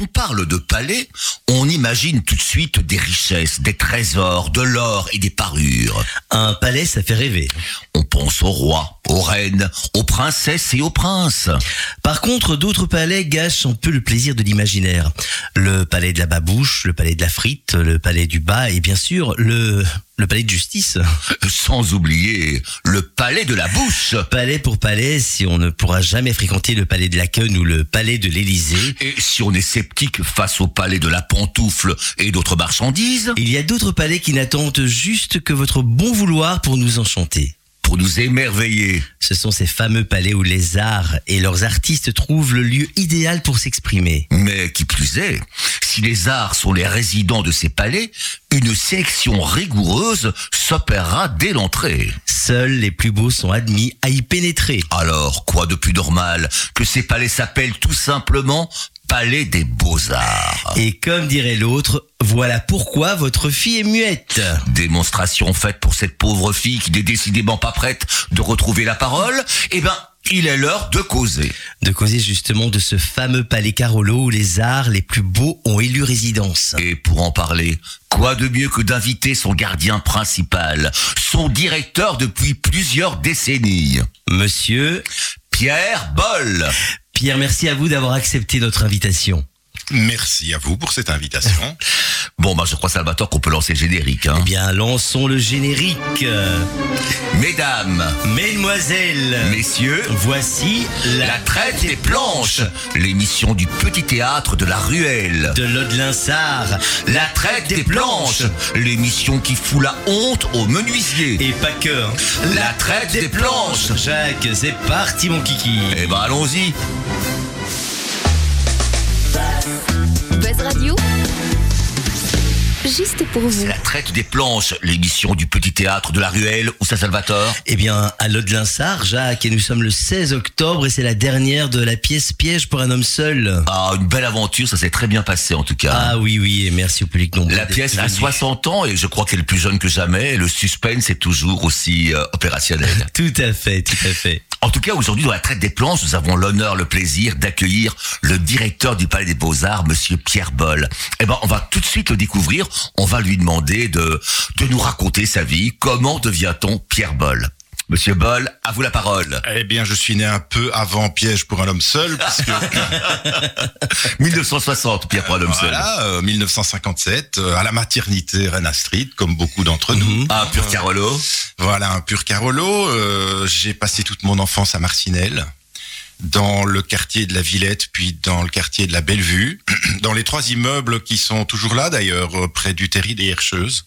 on parle de palais, on imagine tout de suite des richesses, des trésors, de l'or et des parures. Un palais, ça fait rêver. On pense aux rois, aux reines, aux princesses et aux princes. Par contre, d'autres palais gâchent un peu le plaisir de l'imaginaire. Le palais de la babouche, le palais de la frite, le palais du bas et bien sûr le le palais de justice. Sans oublier le palais de la bouche. Palais pour palais, si on ne pourra jamais fréquenter le palais de la Queue ou le palais de l'Élysée. Et si on est sceptique face au palais de la pantoufle et d'autres marchandises? Il y a d'autres palais qui n'attendent juste que votre bon vouloir pour nous enchanter pour nous émerveiller. Ce sont ces fameux palais où les arts et leurs artistes trouvent le lieu idéal pour s'exprimer. Mais qui plus est, si les arts sont les résidents de ces palais, une sélection rigoureuse s'opérera dès l'entrée. Seuls les plus beaux sont admis à y pénétrer. Alors, quoi de plus normal que ces palais s'appellent tout simplement palais des beaux-arts. Et comme dirait l'autre, voilà pourquoi votre fille est muette. Démonstration faite pour cette pauvre fille qui n'est décidément pas prête de retrouver la parole. Eh ben, il est l'heure de causer. De causer justement de ce fameux palais Carolo où les arts les plus beaux ont élu résidence. Et pour en parler, quoi de mieux que d'inviter son gardien principal, son directeur depuis plusieurs décennies? Monsieur Pierre Boll. Pierre, merci à vous d'avoir accepté notre invitation. Merci à vous pour cette invitation. Bon, bah, je crois, Salvatore, qu'on peut lancer le générique. Hein. Eh bien, lançons le générique. Mesdames, Mesdemoiselles, Messieurs, voici La, traite des planches, l'émission du petit théâtre de la ruelle. De l'Aude-Linsard, La traite des planches, l'émission qui fout la honte aux menuisiers. Et pas que. hein. La traite des planches. Jacques, c'est parti mon kiki. Eh ben, allons-y. Juste pour vous. C'est la traite des planches, l'émission du petit théâtre de la ruelle. Où ça, Salvatore Eh bien, à l'Aude-Linsard, Jacques, et nous sommes le 16 octobre et c'est la dernière de la pièce Piège pour un homme seul. Ah, une belle aventure, ça s'est très bien passé en tout cas. Ah oui, oui, et merci au public nombreux. La pièce a venu. 60 ans et je crois qu'elle est plus jeune que jamais. Et le suspense est toujours aussi euh, opérationnel. Tout à fait, tout à fait. En tout cas, aujourd'hui, dans la traite des planches, nous avons l'honneur, le plaisir d'accueillir le directeur du Palais des Beaux-Arts, monsieur Pierre Boll. Eh ben, on va tout de suite le découvrir. On va lui demander de, de nous raconter sa vie. Comment devient-on Pierre Boll? Monsieur Boll, à vous la parole. Eh bien, je suis né un peu avant Piège pour un homme seul, puisque 1960, Pierre pour un homme seul. voilà, euh, 1957, euh, à la maternité Reine Street, comme beaucoup d'entre nous. Ah, pur Carolo. Voilà, un pur Carolo. Euh, J'ai passé toute mon enfance à Marcinelle, dans le quartier de la Villette, puis dans le quartier de la Bellevue, dans les trois immeubles qui sont toujours là d'ailleurs, euh, près du terri des Herscheuses.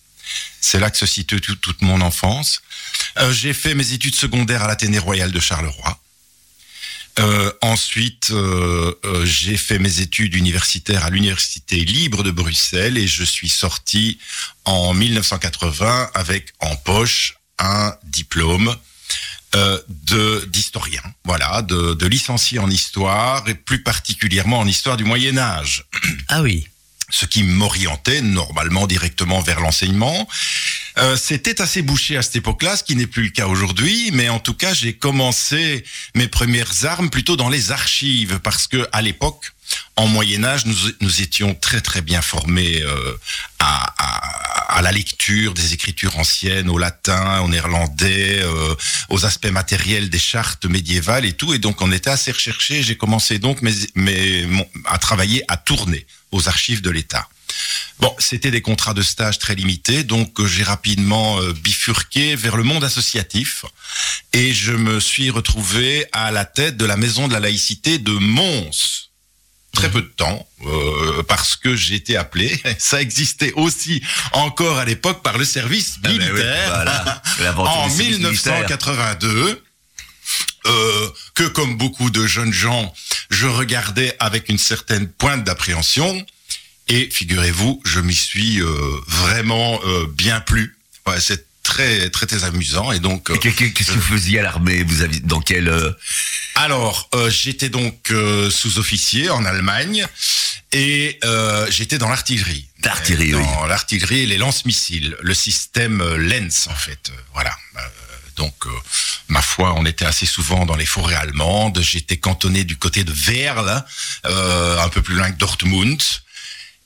C'est là que se situe tout- toute mon enfance. Euh, J'ai fait mes études secondaires à l'Athénée Royal de Charleroi. Euh, ensuite, euh, j'ai fait mes études universitaires à l'Université libre de Bruxelles et je suis sorti en 1980 avec en poche un diplôme de d'historien, voilà, de, de licencié en histoire et plus particulièrement en histoire du Moyen Âge Ah oui. Ce qui m'orientait normalement directement vers l'enseignement. Euh, C'était assez bouché à cette époque-là, ce qui n'est plus le cas aujourd'hui, mais en tout cas, j'ai commencé mes premières armes plutôt dans les archives, parce que à l'époque, en Moyen Âge, nous, nous étions très très bien formés euh, à, à, à la lecture des écritures anciennes, au latin, au néerlandais, euh, aux aspects matériels des chartes médiévales et tout, et donc on était assez recherchés. J'ai commencé donc mes, mes, à travailler, à tourner aux archives de l'État. Bon, c'était des contrats de stage très limités, donc euh, j'ai rapidement euh, bifurqué vers le monde associatif et je me suis retrouvé à la tête de la maison de la laïcité de Mons. Très peu de temps, euh, parce que j'ai été appelé, ça existait aussi encore à l'époque par le service Ah ben oui, militaire voilà. En du service militaire. 1982. Euh, que comme beaucoup de jeunes gens, je regardais avec une certaine pointe d'appréhension. Et figurez-vous, je m'y suis euh, vraiment euh, bien plu. Ouais, c'est très très très amusant. Et donc, euh, Qu'est-ce que vous faisiez à l'armée? Vous avez dans quel euh, alors euh, j'étais donc euh, sous-officier en Allemagne et euh, j'étais dans l'artillerie. L'artillerie, oui. Dans l'artillerie et les lance-missiles, le système euh, Lens en fait. euh, voilà. Donc, euh, ma foi, on était assez souvent dans les forêts allemandes. J'étais cantonné du côté de Werl, euh, un peu plus loin que Dortmund.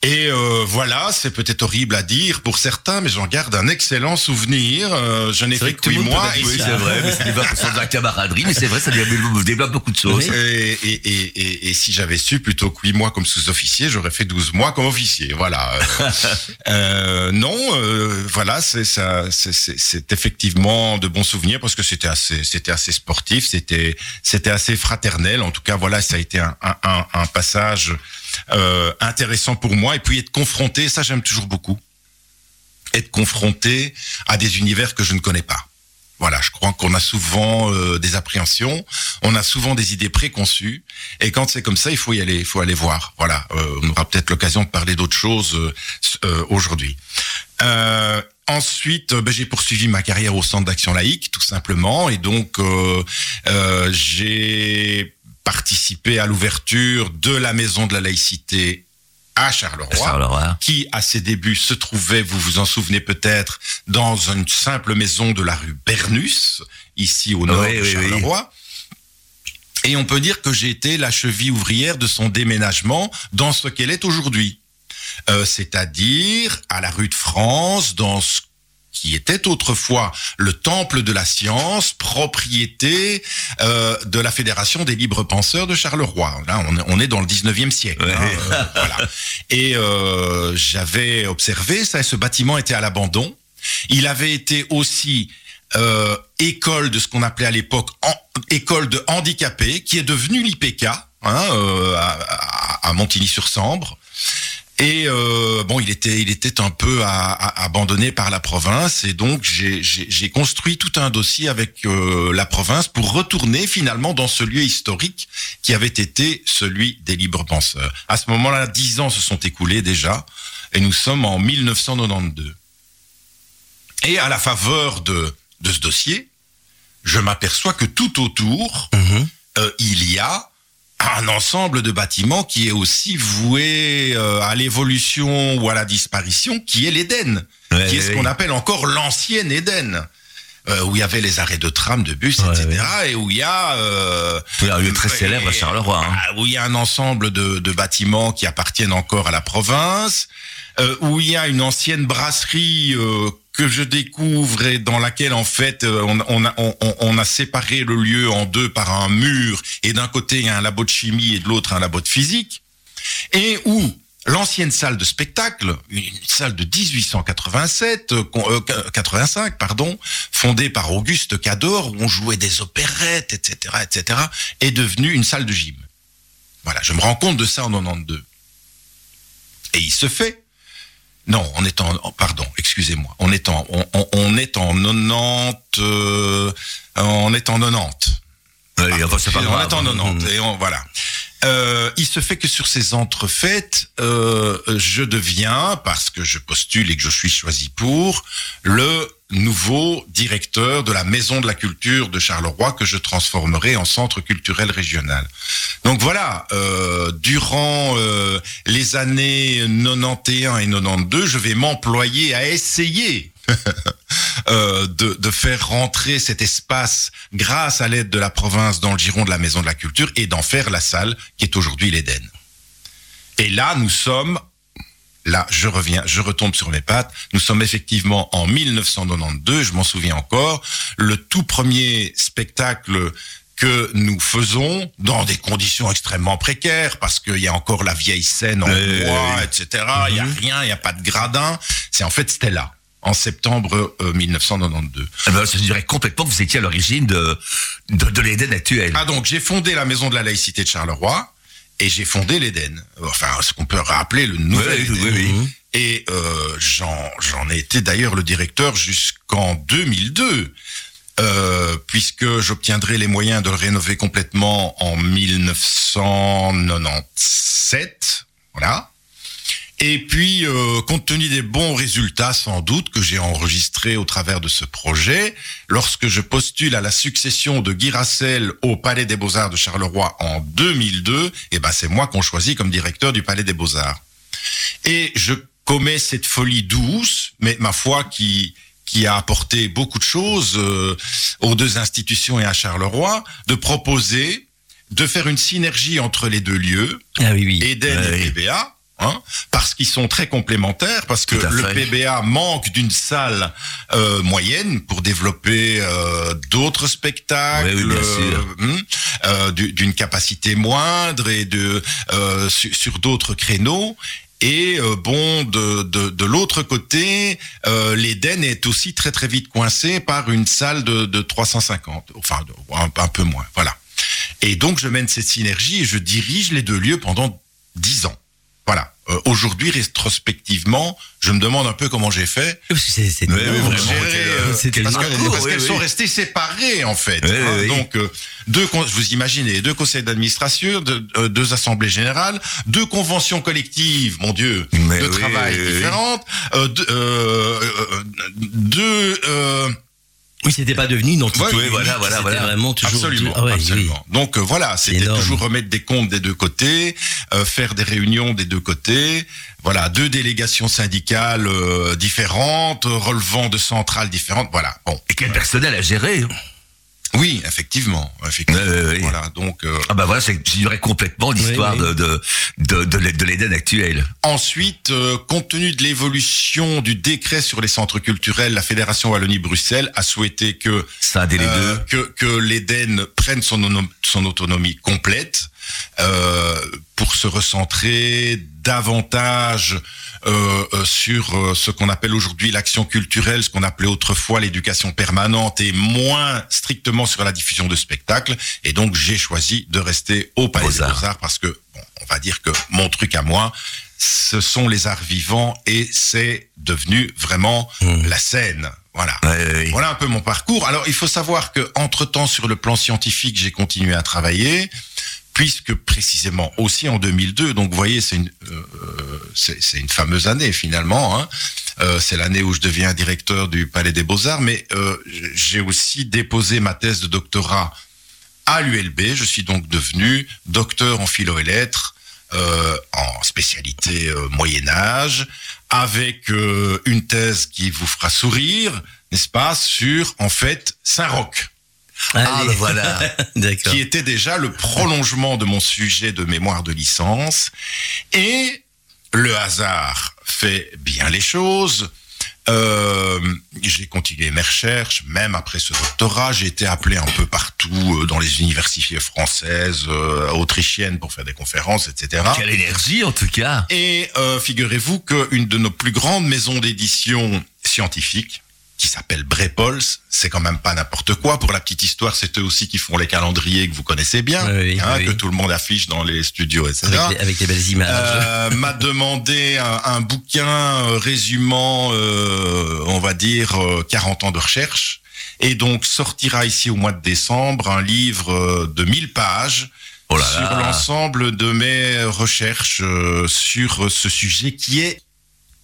Et euh, voilà, c'est peut-être horrible à dire pour certains, mais j'en garde un excellent souvenir. Euh, je n'ai C'est fait que huit mois. Oui, c'est vrai, mais ça développe de la camaraderie, mais c'est vrai, ça développe, beaucoup de choses. Oui. Et, et, et, et, si j'avais su plutôt que 8 mois comme sous-officier, j'aurais fait 12 mois comme officier. Voilà. Euh, euh, non, euh, voilà, c'est ça, c'est- c'est c'est effectivement de bons souvenirs parce que c'était assez, c'était assez sportif, c'était, c'était assez fraternel. En tout cas, voilà, ça a été un, un, un, un passage euh, intéressant pour moi. Et puis être confronté, ça j'aime toujours beaucoup, être confronté à des univers que je ne connais pas. Voilà, je crois qu'on a souvent euh, des appréhensions, on a souvent des idées préconçues, et quand c'est comme ça, il faut y aller, il faut aller voir. Voilà, euh, on aura peut-être l'occasion de parler d'autres choses euh, euh, aujourd'hui. Euh, ensuite, euh, ben, j'ai poursuivi ma carrière au Centre d'action laïque, tout simplement, et donc j'ai participé à l'ouverture de la Maison de la laïcité à Charleroi Charleroi. qui, à ses débuts, se trouvait, vous vous en souvenez peut-être, dans une simple maison de la rue Bernus, ici au nord Oui, de oui, oui. Charleroi. Et on peut dire que j'ai été la cheville ouvrière de son déménagement dans ce qu'elle est aujourd'hui. Euh, C'est-à-dire à la rue de France, dans ce qui était autrefois le temple de la science, propriété euh, de la Fédération des libres penseurs de Charleroi. Là, on est, dans le 19e siècle. Ouais. hein, euh, voilà. Et euh, j'avais observé ça, ce bâtiment était à l'abandon. Il avait été aussi école de ce qu'on appelait à l'époque école de handicapés, qui est devenue l'IPK hein, à Montigny-sur-Sambre. Et euh, bon, il était, il était un peu à- à- abandonné par la province, et donc j'ai- construit tout un dossier avec euh, la province pour retourner finalement dans ce lieu historique qui avait été celui des libres penseurs. À ce moment-là, dix ans se sont écoulés déjà, et nous sommes en 1992. Et à la faveur de, de ce dossier, je m'aperçois que tout autour, Mhm. euh, il y a un ensemble de bâtiments qui est aussi voué euh, à l'évolution ou à la disparition, qui est l'Éden, Ouais, qui est ce qu'on appelle encore l'ancienne Éden. euh, où il y avait les arrêts de tram, de bus, Ouais, etc. Et où il y a... euh, Oui, un lieu très célèbre à Charleroi. hein. ah, où il y a un ensemble de, de bâtiments qui appartiennent encore à la province, euh, où il y a une ancienne brasserie euh, que je découvre et dans laquelle en fait euh, on, on a, on, on- a séparé le lieu en deux par un mur et d'un côté il y a un labo de chimie et de l'autre un labo de physique et où l'ancienne salle de spectacle, une salle de 1887, euh, con- euh, 85 pardon, fondée par Auguste Cador, où on jouait des opérettes, etc., etc., est devenue une salle de gym. Voilà, je me rends compte de ça en 92. Et il se fait. Non, on est en, en- pardon, excusez-moi, on est en, on, on- est en 90, euh, on est en 90. Oui, enfin, c'est pas grave. On est en 90 et on- voilà. Euh, il se fait que sur ces entrefaites, euh, je deviens, parce que je postule et que je suis choisi pour, le nouveau directeur de la Maison de la Culture de Charleroi que je transformerai en centre culturel régional. Donc voilà, euh, durant euh, les années 91 et 92, je vais m'employer à essayer euh, de, de faire rentrer cet espace grâce à l'aide de la province dans le giron de la Maison de la Culture et d'en faire la salle qui est aujourd'hui l'Éden. Et là, nous sommes, là, je reviens, je retombe sur mes pattes, nous sommes effectivement en 1992, je m'en souviens encore, le tout premier spectacle que nous faisons dans des conditions extrêmement précaires parce qu'il y a encore la vieille scène en bois, etc. Il y a rien, il y a pas de gradin. C'est en fait Stella en septembre euh, 1992. Eh ben, ça dirait complètement que vous étiez à l'origine de, de, de l'Éden actuel. Ah donc j'ai fondé la maison de la laïcité de Charleroi et j'ai fondé l'Éden. Enfin, ce qu'on peut rappeler le nouvel Oui, oui, Éden. oui, oui. Et euh, j'en j'en ai été d'ailleurs le directeur jusqu'en 2002. Euh, puisque j'obtiendrai les moyens de le rénover complètement en 1997, voilà. Et puis, euh, compte tenu des bons résultats sans doute que j'ai enregistrés au travers de ce projet, lorsque je postule à la succession de Guy Rassel au Palais des Beaux-Arts de Charleroi en 2002, eh ben c'est moi qu'on choisit comme directeur du Palais des Beaux-Arts. Et je commets cette folie douce, mais ma foi qui qui a apporté beaucoup de choses euh, aux deux institutions et à Charleroi, de proposer de faire une synergie entre les deux lieux, Ah oui, oui. Et PBA. Hein, parce qu'ils sont très complémentaires, parce que le fait. PBA manque d'une salle euh, moyenne pour développer euh, d'autres spectacles, Oui, oui, euh, hum, euh, du- d'une capacité moindre et de euh, su- sur d'autres créneaux. Et euh, bon, de, de, de l'autre côté, euh, l'Éden est aussi très très vite coincé par une salle de, de 350, enfin un, un peu moins, voilà. Et donc je mène cette synergie et je dirige les deux lieux pendant dix ans. Voilà. Euh, Aujourd'hui, rétrospectivement, je me demande un peu comment j'ai fait. C'est- Oui, oui, euh, parce oui, qu'elles sont restées séparées en fait. Hein. Donc euh, deux, vous imaginez, deux conseils d'administration, deux, euh, deux assemblées générales, deux conventions collectives, mon Dieu, Mais de travail différentes, deux, deux Oui, c'était pas devenu une entité. Ouais, oui, voilà, voilà, vraiment toujours. Absolument, Ah ouais, oui. absolument. Donc euh, voilà, c'était toujours remettre des comptes des deux côtés, euh, faire des réunions des deux côtés. Voilà, deux délégations syndicales euh, différentes, relevant de centrales différentes. Voilà. Bon. Et quel personnel à gérer hein Oui, effectivement, effectivement. Ouais. Voilà. Donc euh, Ah bah voilà, c'est complètement l'histoire Oui, oui. de de de de, l'Éden actuel. ensuite, euh, compte tenu de l'évolution du décret sur les centres culturels, la Fédération Wallonie-Bruxelles a souhaité que les Euh, deux. que, que l'Éden prenne son, son autonomie complète euh, pour se recentrer davantage sur euh, ce qu'on appelle aujourd'hui l'action culturelle, ce qu'on appelait autrefois l'éducation permanente et moins strictement sur la diffusion de spectacles. Et donc j'ai choisi de rester au Palais des Beaux-Arts. Parce que, bon, on va dire que mon truc à moi, ce sont les arts vivants et c'est devenu vraiment Mmh. la scène. Voilà. Voilà un peu mon parcours. Alors, il faut savoir que entre temps, sur le plan scientifique, j'ai continué à travailler, puisque précisément aussi en 2002. Donc, vous voyez, c'est une, euh, c'est c'est une fameuse année finalement. Hein. Euh, c'est l'année où je deviens directeur du Palais des Beaux Arts, mais euh, j'ai aussi déposé ma thèse de doctorat à l'ULB. Je suis donc devenu docteur en philo et lettres. euh, en spécialité euh, Moyen Âge, avec euh, une thèse qui vous fera sourire, n'est-ce pas, sur en fait Saint-Roch, Ah bah voilà. D'accord. qui était déjà le prolongement de mon sujet de mémoire de licence. Et le hasard fait bien les choses. Euh, j'ai continué mes recherches, même après ce doctorat, j'ai été appelé un peu partout euh, dans les universités françaises, euh, autrichiennes pour faire des conférences, etc. Quelle énergie en tout cas. Et figurez-vous qu'une de nos plus grandes maisons d'édition scientifiques, qui s'appelle Brepols, c'est quand même pas n'importe quoi. Pour la petite histoire, c'est eux aussi qui font les calendriers que vous connaissez bien, Oui, hein, oui. que tout le monde affiche dans les studios, etc. Avec les, avec les belles images. Euh, m'a demandé un, un bouquin euh, résumant, euh, on va dire, euh, 40 ans de recherche. Et donc sortira ici au mois de décembre un livre euh, de 1000 pages Oh là sur l'ensemble de mes recherches euh, sur ce sujet qui est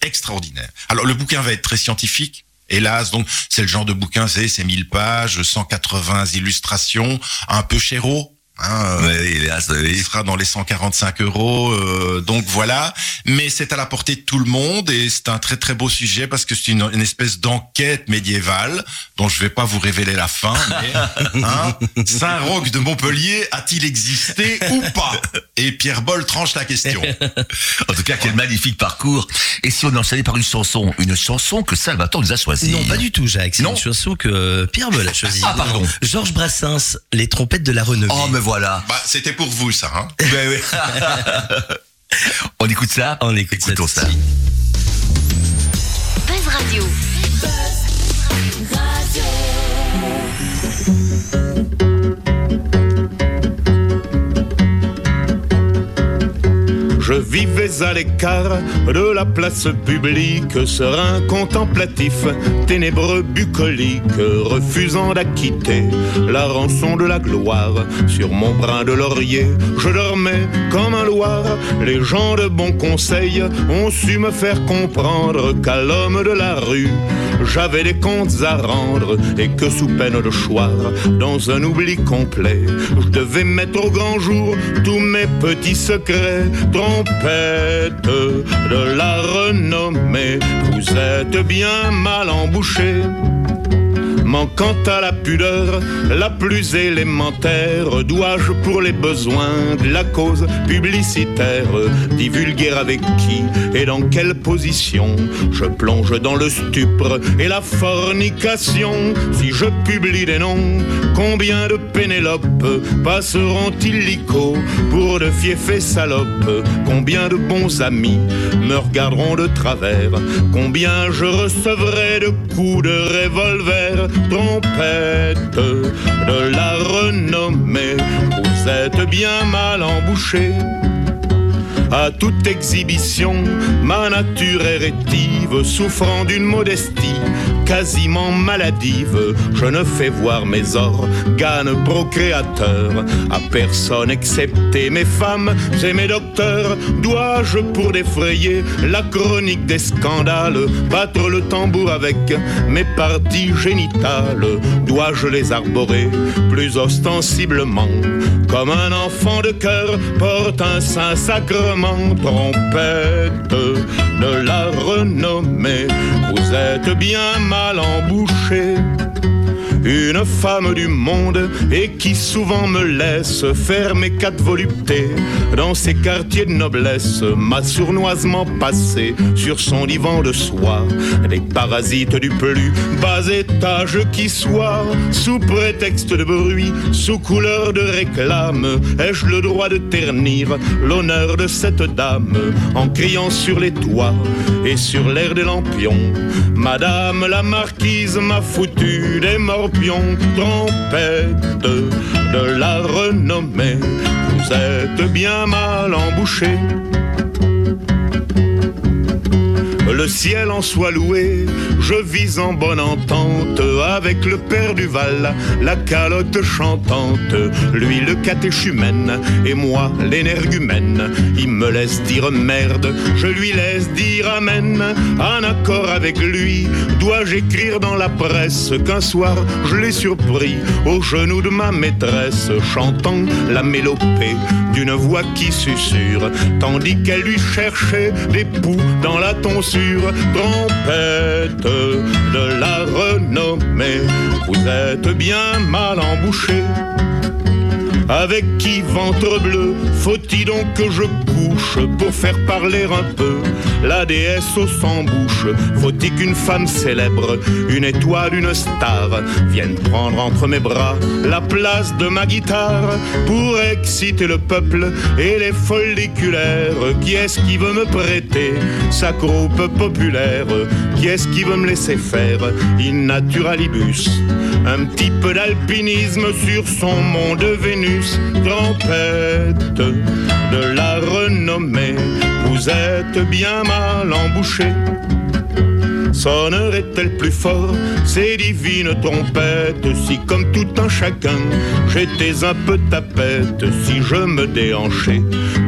extraordinaire. Alors le bouquin va être très scientifique. Hélas, donc c'est le genre de bouquin, c'est c'est 1000 pages, 180 illustrations, un peu chéro. Hein, euh, oui, il sera dans les 145 euros, euh, donc voilà. Mais c'est à la portée de tout le monde et c'est un très très beau sujet parce que c'est une, une espèce d'enquête médiévale dont je vais pas vous révéler la fin. Mais, hein, Saint-Roch de Montpellier a-t-il existé ou pas? Et Pierre Boll tranche la question. En tout cas, quel magnifique parcours. Et si on enchaînait par une chanson, une chanson que Salvatore nous a choisie. Non, pas du tout, Jacques. C'est Non. une chanson que Pierre Boll a choisie. Ah, pardon. Georges Brassens, Les trompettes de la renommée. Oh, mais voilà. Bah, c'était pour vous ça. Hein Ben oui. on écoute ça On écoute ça Écoutons ça. Buzz Radio. Je vivais à l'écart de la place publique, serein contemplatif, ténébreux bucolique, refusant d'acquitter la rançon de la gloire. Sur mon brin de laurier, je dormais comme un loir. Les gens de bon conseil ont su me faire comprendre qu'à l'homme de la rue, j'avais des comptes à rendre et que sous peine de choir, dans un oubli complet, je devais mettre au grand jour tous mes petits secrets, trompette de la renommée. Vous êtes bien mal embouché. Manquant à la pudeur la plus élémentaire, dois-je pour les besoins de la cause publicitaire divulguer avec qui et dans quelle position je plonge dans le stupre et la fornication. Si je publie des noms, combien de Pénélope passeront illico pour de fiefs salopes? Combien de bons amis me regarderont de travers? Combien je recevrai de coups de revolver? Trompette de la renommée. Vous êtes bien mal embouché. À toute exhibition, ma nature est rétive, souffrant d'une modestie quasiment maladive. Je ne fais voir mes organes procréateurs à personne excepté mes femmes et mes docteurs. Dois-je pour défrayer la chronique des scandales battre le tambour avec mes parties génitales Dois-je les arborer plus ostensiblement comme un enfant de cœur porte un saint sacrement trompette de la renommée. Vous êtes bien mal embouché une femme du monde et qui souvent me laisse faire mes quatre voluptés. Dans ces quartiers de noblesse, m'a sournoisement passé sur son divan de soie. Des parasites du plus bas étage qui soit, sous prétexte de bruit, sous couleur de réclame, ai-je le droit de ternir l'honneur de cette dame en criant sur les toits et sur l'air des lampions, Madame la marquise m'a foutu des morts trompette de la renommée. Vous êtes bien mal embouché. Le ciel en soit loué, je vis en bonne entente avec le père du Val, la calotte chantante, lui le catéchumène et moi l'énergumène. Il me laisse dire merde, je lui laisse dire amen. En accord avec lui, dois-je écrire dans la presse qu'un soir je l'ai surpris au genou de ma maîtresse chantant la mélopée d'une voix qui susurre, tandis qu'elle lui cherchait des poux dans la tonsure, trompette de la renommée. Vous êtes bien mal embouché. Avec qui ventre bleu faut-il donc que je couche pour faire parler un peu la déesse au sans bouche? Faut-il qu'une femme célèbre, une étoile, une star vienne prendre entre mes bras la place de ma guitare pour exciter le peuple et les folliculaires? Qui est-ce qui veut me prêter sa groupe populaire? Qui est-ce qui veut me laisser faire in naturalibus Un petit peu d'alpinisme sur son mont de Vénus trompette de la renommée, vous êtes bien mal embouché. Sonnerait-elle plus fort? Ces divines trompettes si comme tout un chacun j'étais un peu tapette si je me déhanchais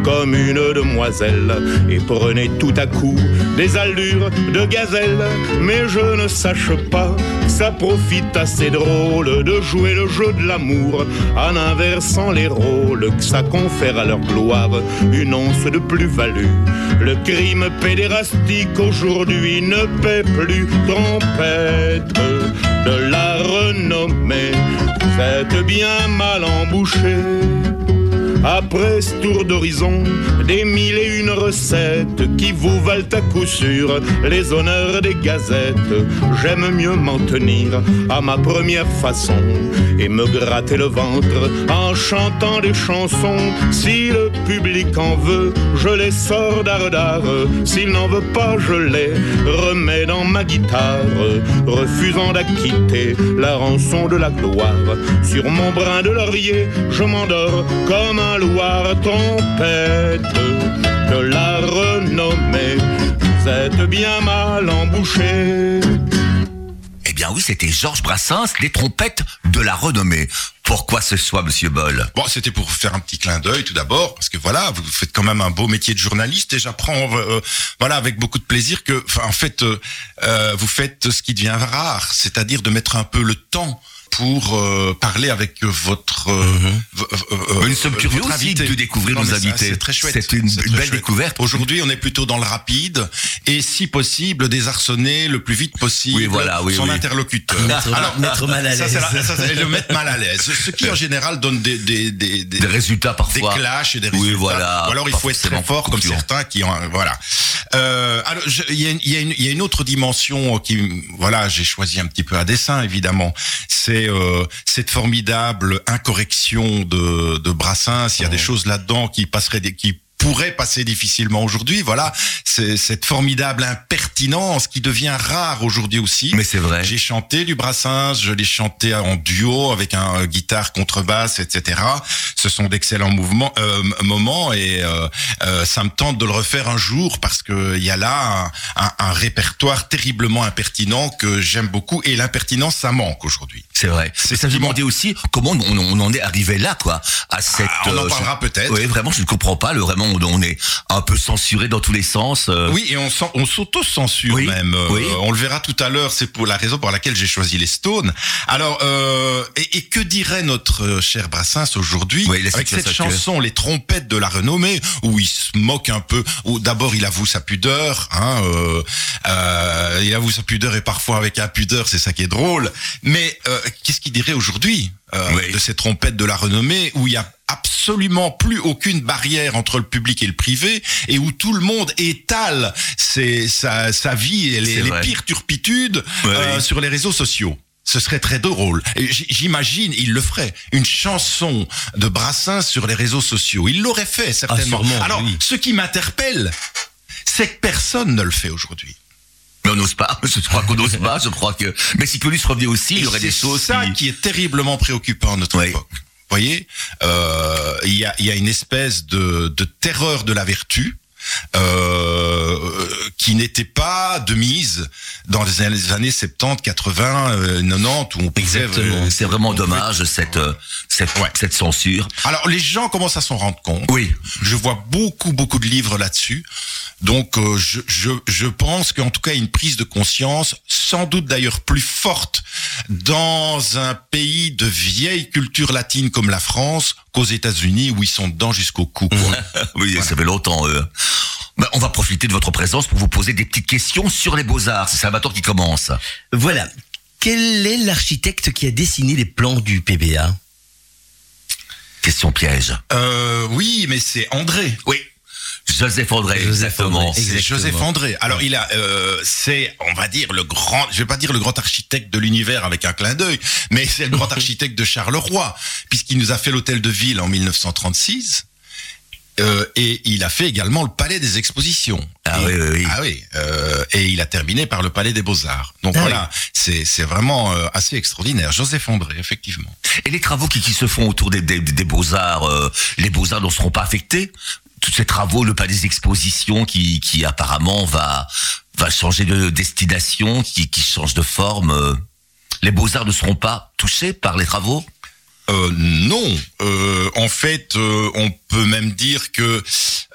comme une demoiselle et prenais tout à coup des allures de gazelle mais je ne sache pas ça profite assez drôle de jouer le jeu de l'amour en inversant les rôles que ça confère à leur gloire une once de plus-value. Le crime pédérastique aujourd'hui ne paie plus trompette de la renommée. Êtes bien mal embouché. Après ce tour d'horizon, des mille et une recettes qui vous valent à coup sûr les honneurs des gazettes. J'aime mieux m'en tenir à ma première façon et me gratter le ventre en chantant des chansons. Si le public en veut, je les sors d'art S'il n'en veut pas, je les remets dans ma guitare, refusant d'acquitter la rançon de la gloire. Sur mon brin de laurier, je m'endors comme un Loire trompette de la renommée. Vous êtes bien mal embouché. Eh bien oui, c'était Georges Brassens, les trompettes de la renommée. Pourquoi ce soir, Monsieur Boll? Bon, c'était pour faire un petit clin d'œil tout d'abord, parce que voilà, vous faites quand même un beau métier de journaliste et j'apprends, euh, voilà, avec beaucoup de plaisir que, en fait, euh, euh, vous faites ce qui devient rare, c'est-à-dire de mettre un peu le temps pour euh, parler avec votre. euh, Mhm. euh, Nous sommes curieux aussi invité. de découvrir Non, nos invités. C'est très chouette. C'est une- une belle découverte. Aujourd'hui, on est plutôt dans le rapide et, si possible, désarçonner le plus vite possible Oui, voilà, oui, son oui. interlocuteur. Mettre- mettre mal à l'aise. la- ça, c'est le mettre mal à l'aise. Ce qui, en général, donne des, des, des, des, Des résultats des parfois. clashs et des résultats. voilà, Ou alors il faut être très fort comme certains qui ont voilà. Euh, alors il y a, y, a y a une autre dimension qui voilà j'ai choisi un petit peu à dessin évidemment. C'est euh, cette formidable incorrection de, de Brassens. Il y a des choses là-dedans qui passeraient des, qui pourraient passer difficilement aujourd'hui. Voilà, c'est cette formidable impertinence qui devient rare aujourd'hui aussi. Mais c'est vrai. J'ai chanté du Brassens, je l'ai chanté en duo avec un euh, guitare contrebasse, etc. Ce sont d'excellents mouvements, euh, moments et euh, euh, ça me tente de le refaire un jour parce que il y a là un, un- un répertoire terriblement impertinent que j'aime beaucoup et l'impertinence ça manque aujourd'hui. C'est vrai. C'est ça, qui demandé aussi comment on, on en est arrivé là, quoi, à cette. Ah, on en euh, parlera peut-être. Oui, vraiment, je ne comprends pas. Le vraiment, on, on est un peu censuré dans tous les sens. euh. Oui, et on, on s'auto-censure Oui, même. Euh, oui. On le verra tout à l'heure, c'est pour la raison pour laquelle j'ai choisi les Stones. Alors, euh, et, et que dirait notre euh, cher Brassens aujourd'hui Oui, avec cette que- chanson, Les trompettes de la renommée, où il se moque un peu, où d'abord il avoue sa pudeur, hein, euh, euh, il avoue sa pudeur et parfois avec impudeur, c'est ça qui est drôle. Mais qu'est-ce qu'il dirait aujourd'hui? Euh, Oui. de ces trompettes de la renommée, où il y a absolument plus aucune barrière entre le public et le privé et où tout le monde étale ses, sa, sa vie et les, pires turpitudes euh, sur les réseaux sociaux. Ce serait très drôle. J'imagine, il le ferait. Une chanson de Brassens sur les réseaux sociaux. Il l'aurait fait, certainement. sûrement, Alors, oui. ce qui m'interpelle, c'est que personne ne le fait aujourd'hui. Mais on n'ose pas. Je crois qu'on n'ose pas. Je crois que. Mais si Clovis revenait aussi, il y aurait des c'est choses. ça qui- qui est terriblement préoccupant à notre époque. Vous voyez, euh, il y, a, il y a une espèce de, de terreur de la vertu euh, qui n'était pas de mise dans les années années 70, 80, euh, 90 où on pouvait, Exactement. euh, C'est vraiment dommage cette euh, cette, Ouais. cette censure. Alors les gens commencent à s'en rendre compte. Oui. Je vois beaucoup beaucoup de livres là-dessus. Donc euh, je, je, je pense qu'en tout cas il y a une prise de conscience, sans doute d'ailleurs plus forte dans un pays de vieille culture latine comme la France qu'aux États-Unis où ils sont dedans jusqu'au cou. Oui, ça fait longtemps. euh. Ben, on va profiter de votre présence pour vous poser des petites questions sur les beaux-arts. C'est Salvatore qui commence. Voilà. Quel est l'architecte qui a dessiné les plans du PBA Question piège. Euh, oui, mais c'est André. Oui. Joseph André, Joseph exactement. André. C'est Exactement. Joseph André. Alors il a, euh, c'est, on va dire le grand, je vais pas dire le grand architecte de l'univers avec un clin d'œil, mais c'est le grand architecte de Charleroi, puisqu'il nous a fait l'hôtel de ville en 1936. Euh, et il a fait également le palais des expositions. Ah Et- oui, oui, oui. Ah oui. euh, et il a terminé par le palais des beaux arts. Donc Ah voilà, c'est c'est vraiment euh, assez extraordinaire. Joseph André, effectivement. Et les travaux qui, qui se font autour des, des, des beaux-arts, euh, les beaux-arts ne seront pas affectés? Tous ces travaux, le palais des expositions qui, qui apparemment va, va changer de destination, qui, qui change de forme, les beaux-arts ne seront pas touchés par les travaux? Euh, non, Euh, en fait, euh, on peut même dire que